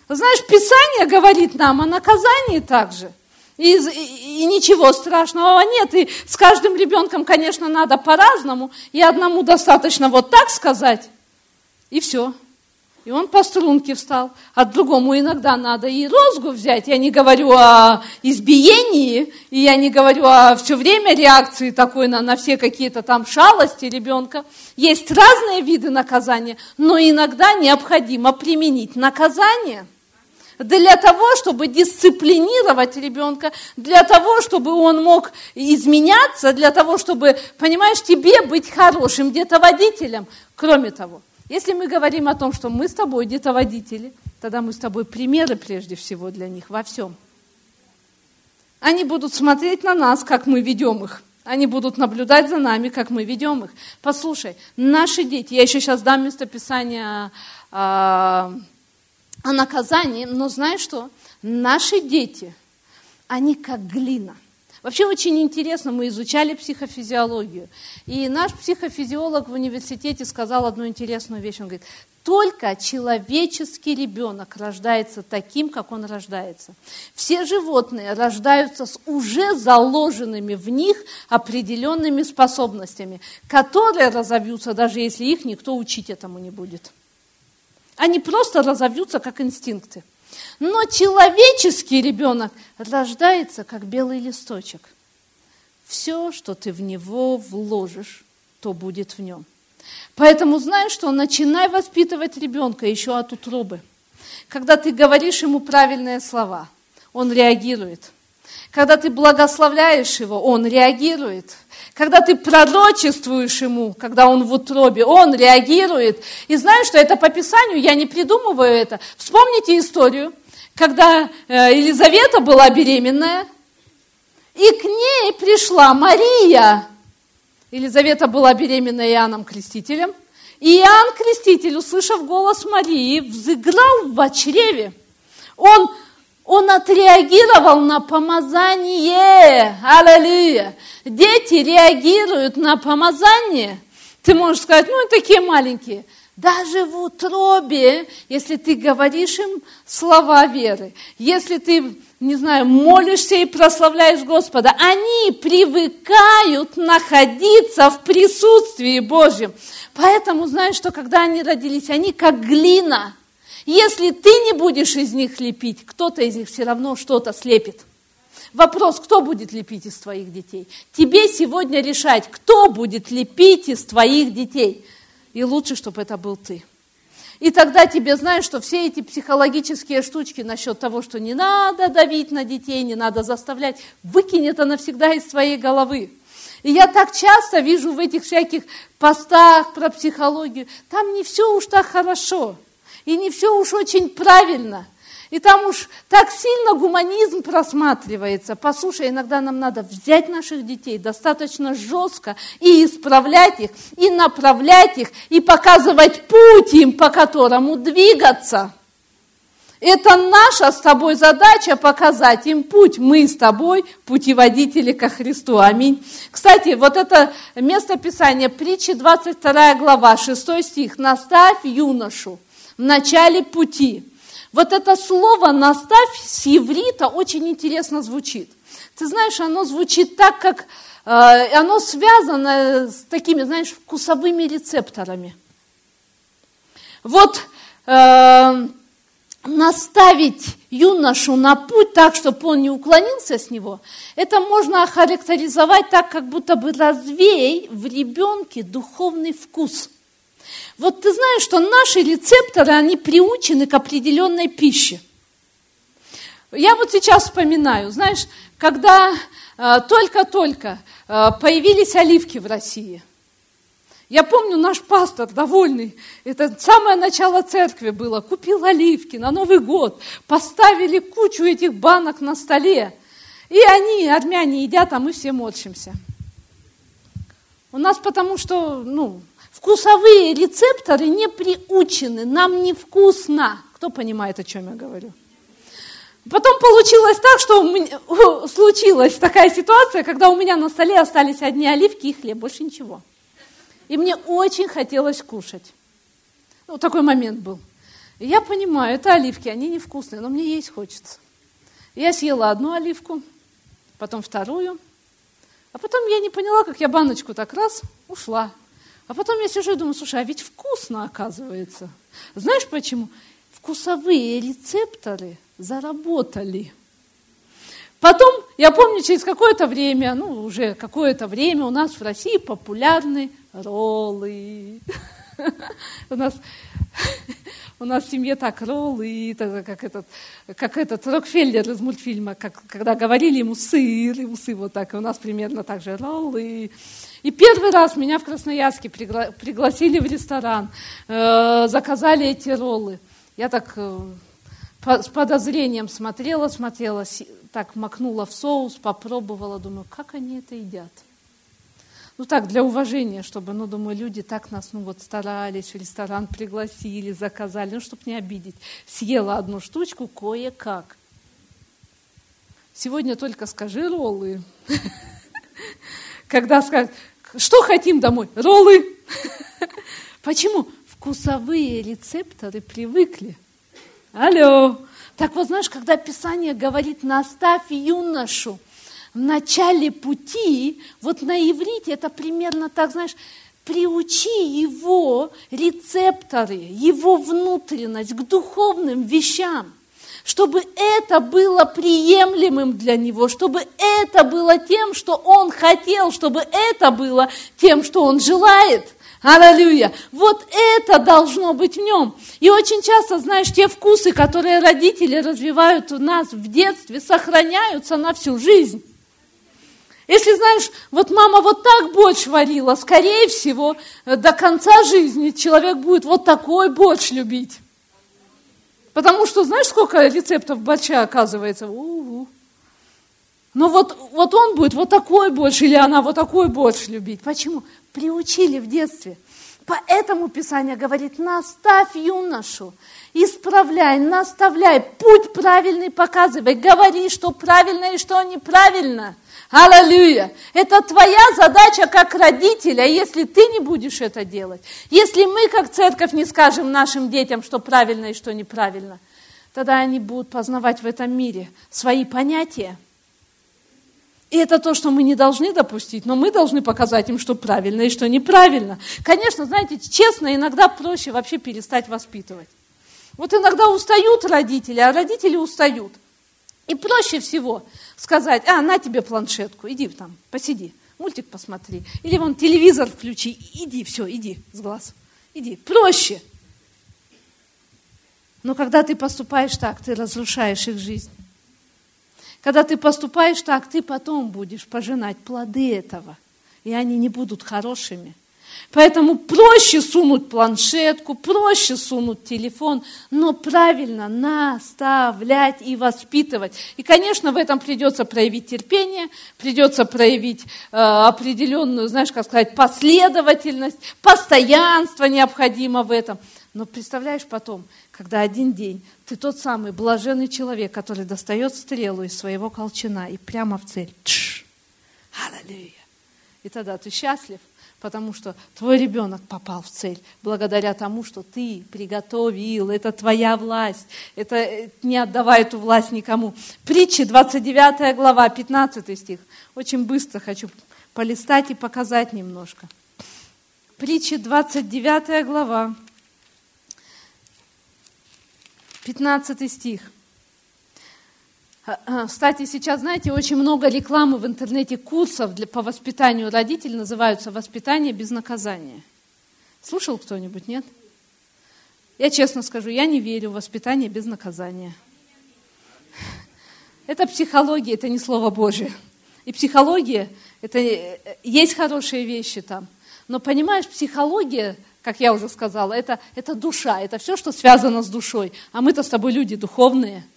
Знаешь, Писание говорит нам о наказании также. И, и, и ничего страшного нет. И с каждым ребенком, конечно, надо по-разному. И одному достаточно вот так сказать, и все. И он по струнке встал, а другому иногда надо и розгу взять. Я не говорю о избиении, и я не говорю о все время реакции такой на, на все какие-то там шалости ребенка. Есть разные виды наказания, но иногда необходимо применить наказание для того, чтобы дисциплинировать ребенка, для того, чтобы он мог изменяться, для того, чтобы, понимаешь, тебе быть хорошим где-то водителем. Кроме того, если мы говорим о том, что мы с тобой где-то водители, тогда мы с тобой примеры прежде всего для них во всем. Они будут смотреть на нас, как мы ведем их. Они будут наблюдать за нами, как мы ведем их. Послушай, наши дети, я еще сейчас дам местописание о, о наказании, но знаешь что? Наши дети, они как глина – Вообще очень интересно, мы изучали психофизиологию. И наш психофизиолог в университете сказал одну интересную вещь. Он говорит, только человеческий ребенок рождается таким, как он рождается. Все животные рождаются с уже заложенными в них определенными способностями, которые разовьются, даже если их никто учить этому не будет. Они просто разовьются как инстинкты. Но человеческий ребенок рождается как белый листочек. Все, что ты в него вложишь, то будет в нем. Поэтому знаешь что, начинай воспитывать ребенка еще от утробы. Когда ты говоришь ему правильные слова, он реагирует. Когда ты благословляешь его, он реагирует. Когда ты пророчествуешь ему, когда он в утробе, он реагирует. И знаешь, что это по Писанию, я не придумываю это. Вспомните историю когда э, Елизавета была беременная, и к ней пришла Мария. Елизавета была беременна Иоанном Крестителем. И Иоанн Креститель, услышав голос Марии, взыграл в чреве. Он, он отреагировал на помазание. Аллилуйя. Дети реагируют на помазание. Ты можешь сказать, ну, такие маленькие – даже в утробе, если ты говоришь им слова веры, если ты, не знаю, молишься и прославляешь Господа, они привыкают находиться в присутствии Божьем. Поэтому знаешь, что когда они родились, они как глина. Если ты не будешь из них лепить, кто-то из них все равно что-то слепит. Вопрос, кто будет лепить из твоих детей? Тебе сегодня решать, кто будет лепить из твоих детей – и лучше, чтобы это был ты. И тогда тебе знаешь, что все эти психологические штучки насчет того, что не надо давить на детей, не надо заставлять, выкинь это навсегда из своей головы. И я так часто вижу в этих всяких постах про психологию, там не все уж так хорошо, и не все уж очень правильно – и там уж так сильно гуманизм просматривается. Послушай, иногда нам надо взять наших детей достаточно жестко и исправлять их, и направлять их, и показывать путь им, по которому двигаться. Это наша с тобой задача показать им путь. Мы с тобой путеводители ко Христу. Аминь. Кстати, вот это место Писания, притчи 22 глава, 6 стих. «Наставь юношу в начале пути». Вот это слово «наставь» с иврита очень интересно звучит. Ты знаешь, оно звучит так, как э, оно связано с такими, знаешь, вкусовыми рецепторами. Вот э, наставить юношу на путь так, чтобы он не уклонился с него, это можно охарактеризовать так, как будто бы развей в ребенке духовный вкус. Вот ты знаешь, что наши рецепторы, они приучены к определенной пище. Я вот сейчас вспоминаю, знаешь, когда э, только-только э, появились оливки в России – я помню, наш пастор, довольный, это самое начало церкви было, купил оливки на Новый год, поставили кучу этих банок на столе. И они, армяне, едят, а мы все морщимся. У нас потому что, ну, вкусовые рецепторы не приучены, нам невкусно. Кто понимает, о чем я говорю? Потом получилось так, что меня, случилась такая ситуация, когда у меня на столе остались одни оливки и хлеб, больше ничего. И мне очень хотелось кушать. Ну, такой момент был. Я понимаю, это оливки, они невкусные, но мне есть хочется. я съела одну оливку, потом вторую, а потом я не поняла, как я баночку так раз ушла. А потом я сижу и думаю, слушай, а ведь вкусно оказывается. Знаешь почему? Вкусовые рецепторы заработали. Потом, я помню, через какое-то время, ну, уже какое-то время у нас в России популярны роллы. У нас, у нас в семье так роллы, как этот, как этот Рокфеллер из мультфильма, как, когда говорили ему сыр, и усы вот так, и у нас примерно так же роллы. И первый раз меня в Красноярске пригла- пригласили в ресторан, э, заказали эти роллы. Я так э, с подозрением смотрела, смотрела, так макнула в соус, попробовала, думаю, как они это едят. Ну так, для уважения, чтобы, ну, думаю, люди так нас, ну, вот старались, в ресторан пригласили, заказали, ну, чтобы не обидеть. Съела одну штучку кое-как. Сегодня только скажи роллы. Когда скажут, что хотим домой? Роллы. Почему? Вкусовые рецепторы привыкли. Алло. Так вот, знаешь, когда Писание говорит, наставь юношу, в начале пути, вот на иврите это примерно так, знаешь, приучи его рецепторы, его внутренность к духовным вещам, чтобы это было приемлемым для него, чтобы это было тем, что он хотел, чтобы это было тем, что он желает. Аллилуйя. Вот это должно быть в нем. И очень часто, знаешь, те вкусы, которые родители развивают у нас в детстве, сохраняются на всю жизнь. Если, знаешь, вот мама вот так борщ варила, скорее всего, до конца жизни человек будет вот такой борщ любить. Потому что, знаешь, сколько рецептов борща оказывается? У-у-у. Но вот, вот он будет вот такой борщ, или она вот такой борщ любить. Почему? Приучили в детстве. Поэтому Писание говорит, наставь юношу, исправляй, наставляй, путь правильный показывай, говори, что правильно и что неправильно – Аллилуйя! Это твоя задача как родителя, если ты не будешь это делать. Если мы как церковь не скажем нашим детям, что правильно и что неправильно, тогда они будут познавать в этом мире свои понятия. И это то, что мы не должны допустить, но мы должны показать им, что правильно и что неправильно. Конечно, знаете, честно, иногда проще вообще перестать воспитывать. Вот иногда устают родители, а родители устают – и проще всего сказать, а, на тебе планшетку, иди там, посиди, мультик посмотри. Или вон телевизор включи, иди, все, иди с глаз. Иди, проще. Но когда ты поступаешь так, ты разрушаешь их жизнь. Когда ты поступаешь так, ты потом будешь пожинать плоды этого, и они не будут хорошими – Поэтому проще сунуть планшетку, проще сунуть телефон, но правильно наставлять и воспитывать. И, конечно, в этом придется проявить терпение, придется проявить э, определенную, знаешь, как сказать, последовательность, постоянство необходимо в этом. Но представляешь потом, когда один день ты тот самый блаженный человек, который достает стрелу из своего колчана и прямо в цель. Аллилуйя! И тогда ты счастлив, потому что твой ребенок попал в цель благодаря тому, что ты приготовил. Это твоя власть. Это э, не отдавай эту власть никому. Притчи, 29 глава, 15 стих. Очень быстро хочу полистать и показать немножко. Притчи, 29 глава, 15 стих. А, а, кстати, сейчас, знаете, очень много рекламы в интернете, курсов для, по воспитанию родителей называются «Воспитание без наказания». Слушал кто-нибудь, нет? Я честно скажу, я не верю в воспитание без наказания. Это психология, это не Слово Божие. И психология, это э, есть хорошие вещи там. Но понимаешь, психология, как я уже сказала, это, это душа, это все, что связано с душой. А мы-то с тобой люди духовные –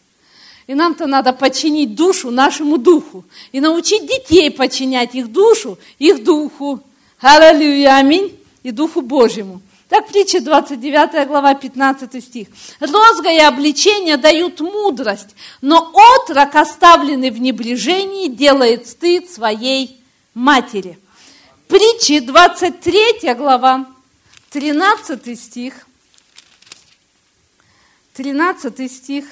и нам-то надо подчинить душу нашему духу. И научить детей подчинять их душу, их духу. Аллилуйя, аминь. И духу Божьему. Так притча 29 глава 15 стих. Розга и обличение дают мудрость, но отрок, оставленный в небрежении, делает стыд своей матери. Притчи 23 глава, 13 стих. 13 стих.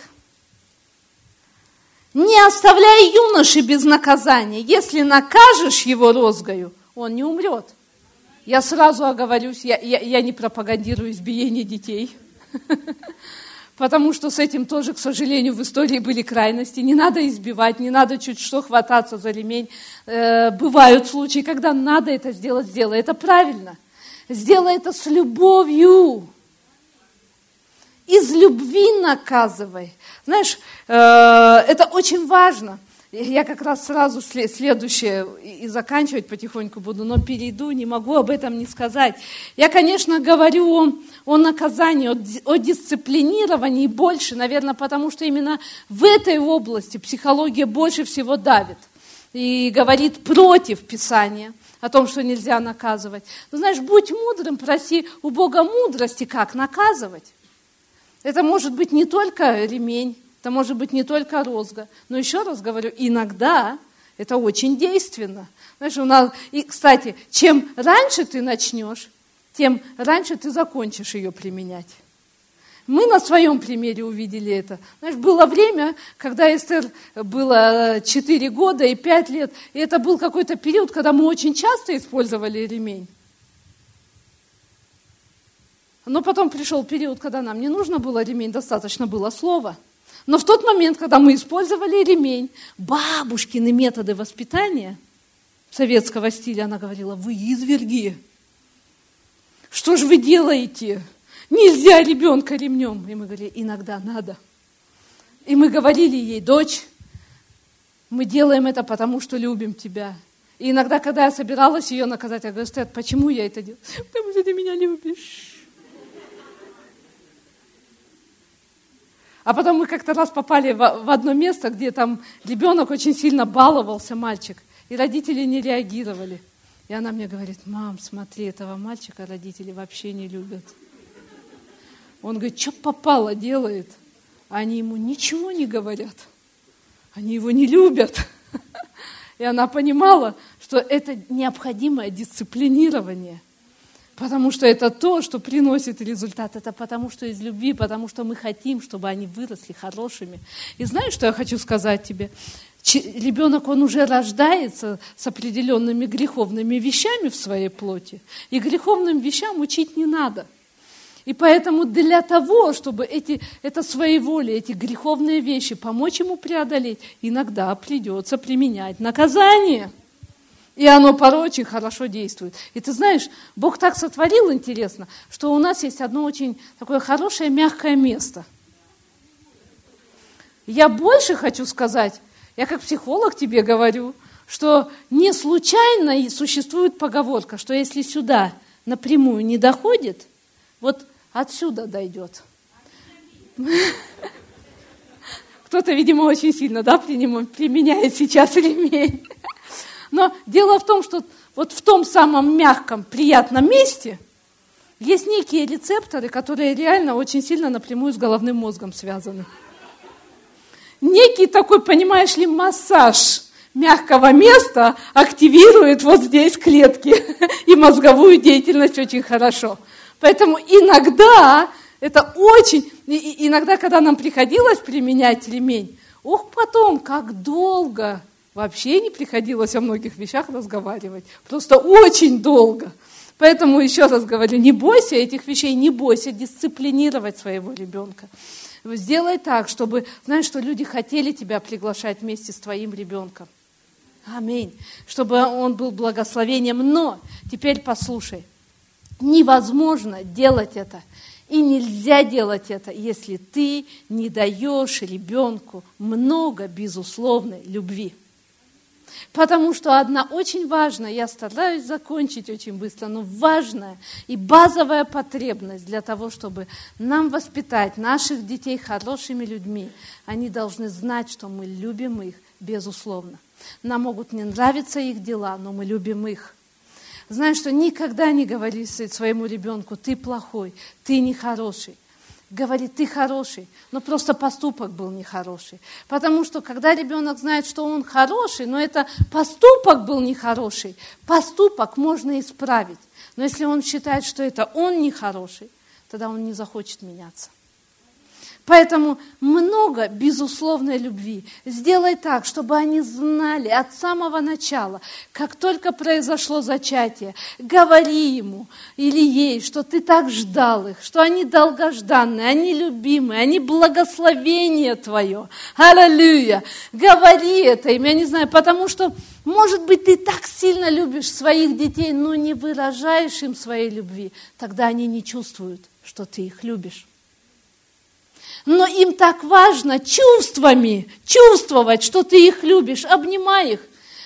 Не оставляй юноши без наказания. Если накажешь его розгою, он не умрет. Я сразу оговорюсь, я, я, я не пропагандирую избиение детей. Потому что с этим тоже, к сожалению, в истории были крайности. Не надо избивать, не надо чуть что хвататься за ремень. Э, бывают случаи, когда надо это сделать, сделай. Это правильно. Сделай это с любовью. Из любви наказывай. Знаешь, э, это очень важно. Я как раз сразу следующее и заканчивать потихоньку буду, но перейду, не могу об этом не сказать. Я, конечно, говорю о, о наказании, о, о дисциплинировании больше, наверное, потому что именно в этой области психология больше всего давит и говорит против Писания о том, что нельзя наказывать. Но знаешь, будь мудрым, проси у Бога мудрости, как наказывать. Это может быть не только ремень, это может быть не только розга. Но еще раз говорю, иногда это очень действенно. Знаешь, у нас, и, кстати, чем раньше ты начнешь, тем раньше ты закончишь ее применять. Мы на своем примере увидели это. Знаешь, было время, когда Эстер было 4 года и 5 лет, и это был какой-то период, когда мы очень часто использовали ремень. Но потом пришел период, когда нам не нужно было ремень, достаточно было слова. Но в тот момент, когда мы использовали ремень, бабушкины методы воспитания советского стиля, она говорила, вы изверги. Что же вы делаете? Нельзя ребенка ремнем. И мы говорили, иногда надо. И мы говорили ей, дочь, мы делаем это потому, что любим тебя. И иногда, когда я собиралась ее наказать, я говорю, Стет, почему я это делаю? Потому что ты меня любишь. А потом мы как-то раз попали в одно место, где там ребенок очень сильно баловался, мальчик, и родители не реагировали. И она мне говорит, мам, смотри, этого мальчика родители вообще не любят. Он говорит, что попало делает? А они ему ничего не говорят. Они его не любят. И она понимала, что это необходимое дисциплинирование – Потому что это то, что приносит результат. Это потому что из любви, потому что мы хотим, чтобы они выросли хорошими. И знаешь, что я хочу сказать тебе? Ребенок, он уже рождается с определенными греховными вещами в своей плоти. И греховным вещам учить не надо. И поэтому для того, чтобы эти, это своеволие, эти греховные вещи помочь ему преодолеть, иногда придется применять наказание – и оно порой очень хорошо действует. И ты знаешь, Бог так сотворил, интересно, что у нас есть одно очень такое хорошее, мягкое место. Я больше хочу сказать, я как психолог тебе говорю, что не случайно существует поговорка, что если сюда напрямую не доходит, вот отсюда дойдет. Кто-то, видимо, очень сильно да, применяет сейчас ремень. Но дело в том, что вот в том самом мягком, приятном месте есть некие рецепторы, которые реально очень сильно напрямую с головным мозгом связаны. Некий такой, понимаешь ли, массаж мягкого места активирует вот здесь клетки и мозговую деятельность очень хорошо. Поэтому иногда это очень, иногда, когда нам приходилось применять ремень, ох, потом, как долго вообще не приходилось о многих вещах разговаривать. Просто очень долго. Поэтому еще раз говорю, не бойся этих вещей, не бойся дисциплинировать своего ребенка. Сделай так, чтобы, знаешь, что люди хотели тебя приглашать вместе с твоим ребенком. Аминь. Чтобы он был благословением. Но теперь послушай, невозможно делать это. И нельзя делать это, если ты не даешь ребенку много безусловной любви. Потому что одна очень важная, я стараюсь закончить очень быстро, но важная и базовая потребность для того, чтобы нам воспитать наших детей хорошими людьми, они должны знать, что мы любим их, безусловно. Нам могут не нравиться их дела, но мы любим их. Знаешь, что никогда не говори своему ребенку, ты плохой, ты нехороший говорит, ты хороший, но просто поступок был нехороший. Потому что когда ребенок знает, что он хороший, но это поступок был нехороший, поступок можно исправить. Но если он считает, что это он нехороший, тогда он не захочет меняться. Поэтому много безусловной любви. Сделай так, чтобы они знали от самого начала, как только произошло зачатие, говори ему или ей, что ты так ждал их, что они долгожданные, они любимые, они благословение твое. Аллилуйя! Говори это им, я не знаю, потому что, может быть, ты так сильно любишь своих детей, но не выражаешь им своей любви, тогда они не чувствуют, что ты их любишь но им так важно чувствами чувствовать, что ты их любишь, обнимай их.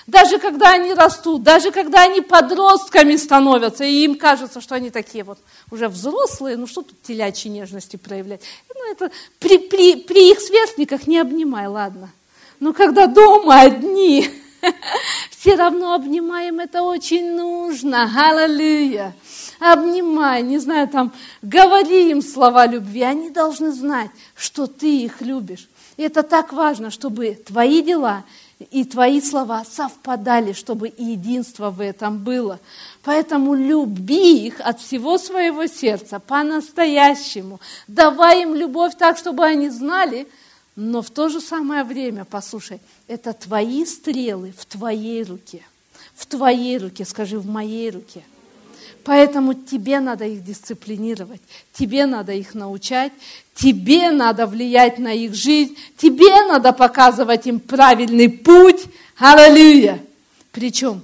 Даже когда они растут, даже когда они подростками становятся, и им кажется, что они такие вот уже взрослые, ну что тут телячьи нежности проявлять? Ну это при, при, при их сверстниках не обнимай, ладно. Но когда дома одни, все равно обнимаем, это очень нужно. Аллилуйя обнимай, не знаю, там, говори им слова любви. Они должны знать, что ты их любишь. И это так важно, чтобы твои дела и твои слова совпадали, чтобы и единство в этом было. Поэтому люби их от всего своего сердца, по-настоящему. Давай им любовь так, чтобы они знали, но в то же самое время, послушай, это твои стрелы в твоей руке. В твоей руке, скажи, в моей руке. Поэтому тебе надо их дисциплинировать, тебе надо их научать, тебе надо влиять на их жизнь, тебе надо показывать им правильный путь. Аллилуйя! Причем,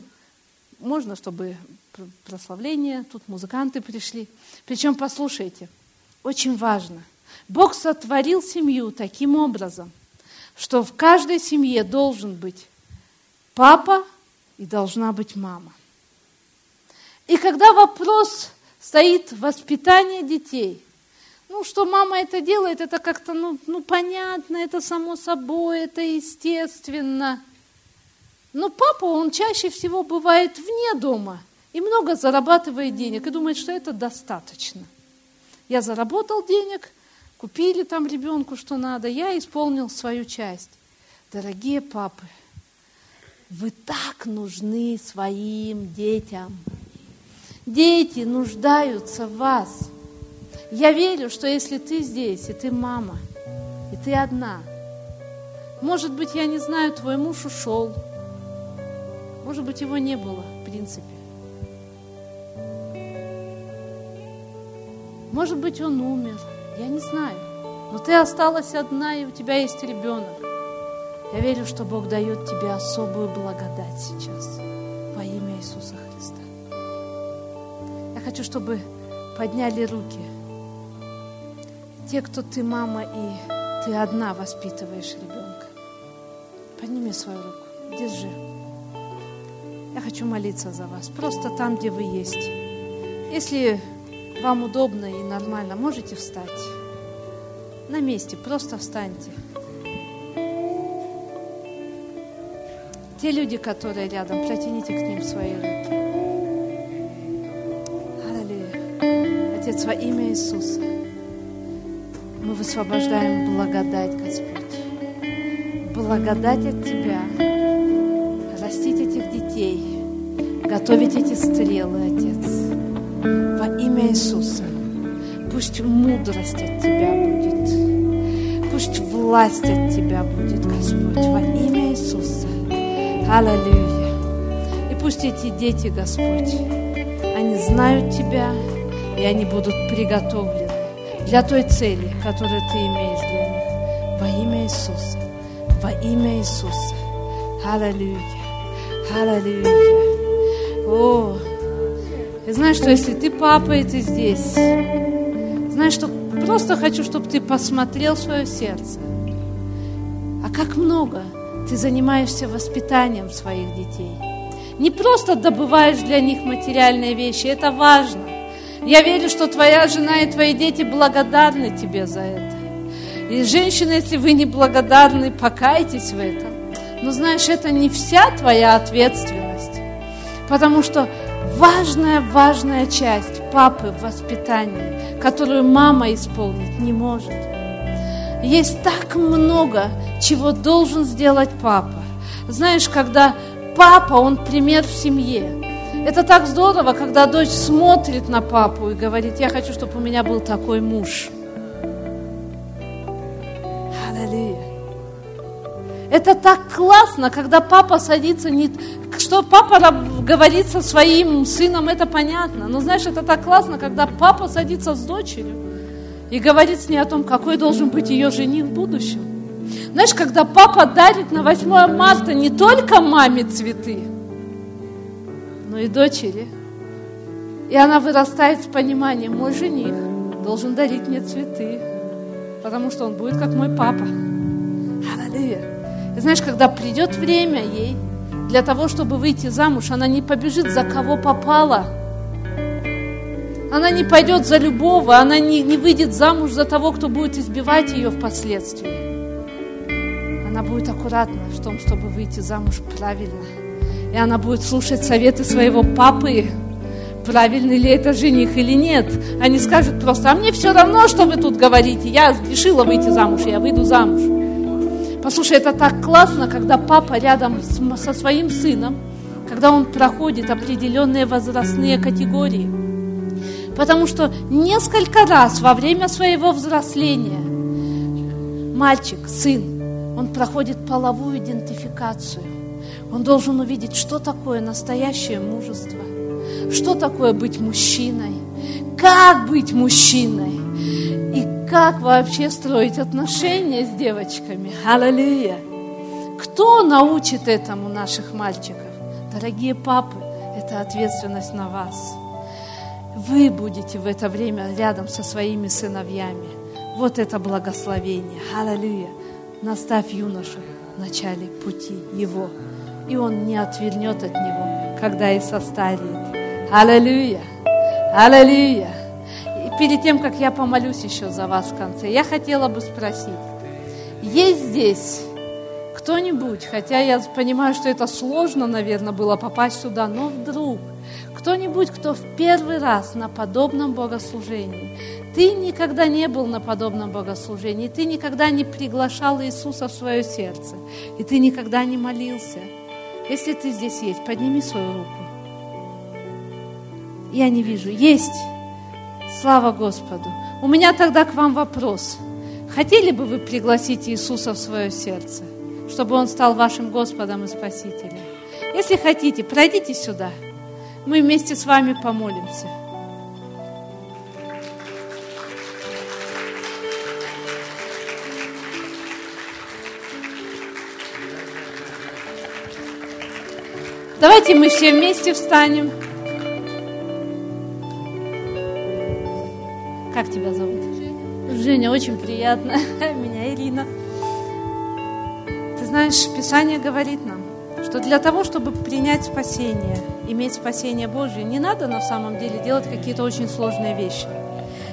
можно, чтобы прославление, тут музыканты пришли. Причем, послушайте, очень важно. Бог сотворил семью таким образом, что в каждой семье должен быть папа и должна быть мама. И когда вопрос стоит воспитание детей, ну, что мама это делает, это как-то, ну, ну, понятно, это само собой, это естественно. Но папа, он чаще всего бывает вне дома и много зарабатывает денег и думает, что это достаточно. Я заработал денег, купили там ребенку, что надо, я исполнил свою часть. Дорогие папы, вы так нужны своим детям. Дети нуждаются в вас. Я верю, что если ты здесь, и ты мама, и ты одна, может быть, я не знаю, твой муж ушел, может быть, его не было, в принципе. Может быть, он умер, я не знаю. Но ты осталась одна, и у тебя есть ребенок. Я верю, что Бог дает тебе особую благодать сейчас во имя Иисуса Христа хочу, чтобы подняли руки. Те, кто ты мама и ты одна воспитываешь ребенка. Подними свою руку, держи. Я хочу молиться за вас, просто там, где вы есть. Если вам удобно и нормально, можете встать. На месте, просто встаньте. Те люди, которые рядом, протяните к ним свои руки. Отец, во имя Иисуса, мы высвобождаем благодать, Господь. Благодать от Тебя. Растить этих детей, готовить эти стрелы, Отец. Во имя Иисуса. Пусть мудрость от Тебя будет. Пусть власть от Тебя будет, Господь, во имя Иисуса. Аллилуйя. И пусть эти дети, Господь, они знают Тебя, и они будут приготовлены для той цели, которую Ты имеешь для них. Во имя Иисуса. Во имя Иисуса. Аллилуйя. Аллилуйя. О, и знаешь, что если ты папа, и ты здесь, знаешь, что просто хочу, чтобы ты посмотрел свое сердце. А как много ты занимаешься воспитанием своих детей. Не просто добываешь для них материальные вещи, это важно. Я верю, что твоя жена и твои дети благодарны тебе за это. И женщина, если вы не благодарны, покайтесь в этом. Но знаешь, это не вся твоя ответственность. Потому что важная, важная часть папы в воспитании, которую мама исполнить не может. Есть так много, чего должен сделать папа. Знаешь, когда папа, он пример в семье. Это так здорово, когда дочь смотрит на папу и говорит, я хочу, чтобы у меня был такой муж. Аллилуйя. Это так классно, когда папа садится, не, что папа говорит со своим сыном, это понятно. Но знаешь, это так классно, когда папа садится с дочерью и говорит с ней о том, какой должен быть ее жених в будущем. Знаешь, когда папа дарит на 8 марта не только маме цветы, но и дочери. И она вырастает с пониманием, мой жених должен дарить мне цветы, потому что он будет как мой папа. Аллилуйя. И знаешь, когда придет время ей для того, чтобы выйти замуж, она не побежит за кого попала. Она не пойдет за любого, она не, не выйдет замуж за того, кто будет избивать ее впоследствии. Она будет аккуратна в том, чтобы выйти замуж правильно. И она будет слушать советы своего папы, правильный ли это жених или нет. Они скажут просто, а мне все равно, что вы тут говорите, я решила выйти замуж, я выйду замуж. Послушай, это так классно, когда папа рядом с, со своим сыном, когда он проходит определенные возрастные категории. Потому что несколько раз во время своего взросления мальчик, сын, он проходит половую идентификацию. Он должен увидеть, что такое настоящее мужество, что такое быть мужчиной, как быть мужчиной и как вообще строить отношения с девочками. Аллилуйя! Кто научит этому наших мальчиков? Дорогие папы, это ответственность на вас. Вы будете в это время рядом со своими сыновьями. Вот это благословение. Аллилуйя наставь юношу в начале пути его, и он не отвернет от него, когда и состареет. Аллилуйя! Аллилуйя! И перед тем, как я помолюсь еще за вас в конце, я хотела бы спросить, есть здесь кто-нибудь, хотя я понимаю, что это сложно, наверное, было попасть сюда, но вдруг кто-нибудь, кто в первый раз на подобном богослужении, ты никогда не был на подобном богослужении, ты никогда не приглашал Иисуса в свое сердце, и ты никогда не молился. Если ты здесь есть, подними свою руку. Я не вижу. Есть. Слава Господу. У меня тогда к вам вопрос. Хотели бы вы пригласить Иисуса в свое сердце, чтобы Он стал вашим Господом и Спасителем? Если хотите, пройдите сюда. Мы вместе с вами помолимся. Давайте мы все вместе встанем. Как тебя зовут? Женя, очень приятно. Меня Ирина. Ты знаешь, Писание говорит нам, что для того, чтобы принять спасение, иметь спасение Божье, не надо на самом деле делать какие-то очень сложные вещи.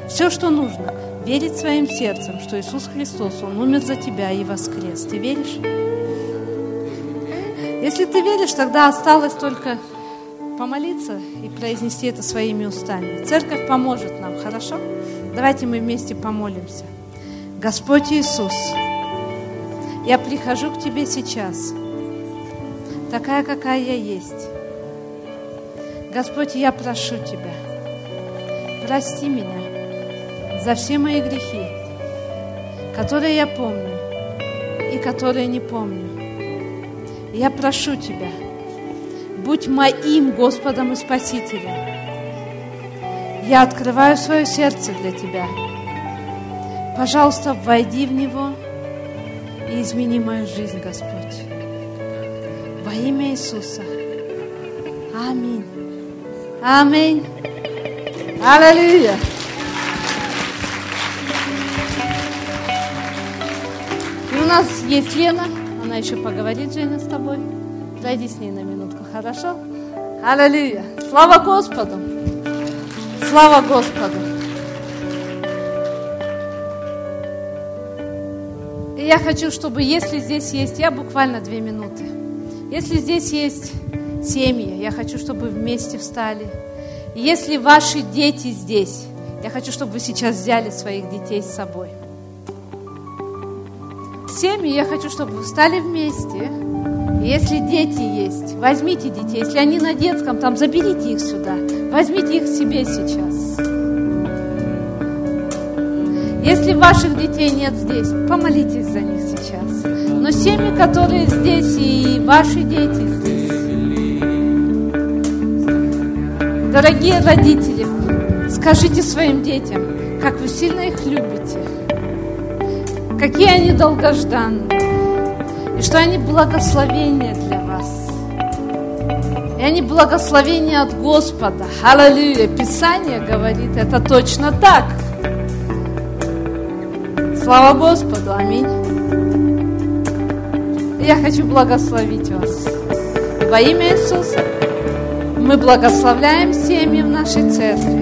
Все, что нужно, верить своим сердцем, что Иисус Христос, Он умер за тебя и воскрес. Ты веришь? Если ты веришь, тогда осталось только помолиться и произнести это своими устами. Церковь поможет нам, хорошо? Давайте мы вместе помолимся. Господь Иисус, я прихожу к Тебе сейчас, такая, какая я есть. Господь, я прошу Тебя, прости меня за все мои грехи, которые я помню и которые не помню. Я прошу Тебя, будь моим Господом и Спасителем. Я открываю свое сердце для Тебя. Пожалуйста, войди в него и измени мою жизнь, Господь. Во имя Иисуса. Аминь. Аминь. Аллилуйя. И у нас есть Лена. Она еще поговорит, Женя, с тобой. Зайди с ней на минутку, хорошо? Аллилуйя. Слава Господу. Слава Господу. И я хочу, чтобы если здесь есть, я буквально две минуты. Если здесь есть семьи, я хочу, чтобы вместе встали. И если ваши дети здесь, я хочу, чтобы вы сейчас взяли своих детей с собой. Семьи, я хочу, чтобы вы встали вместе. Если дети есть, возьмите детей. Если они на детском, там заберите их сюда. Возьмите их себе сейчас. Если ваших детей нет здесь, помолитесь за них сейчас. Но семьи, которые здесь, и ваши дети здесь. Дорогие родители, скажите своим детям, как вы сильно их любите, какие они долгожданные, и что они благословения для вас. И они благословения от Господа. Аллилуйя. Писание говорит, это точно так. Слава Господу. Аминь. Я хочу благословить вас. Во имя Иисуса мы благословляем семьи в нашей церкви.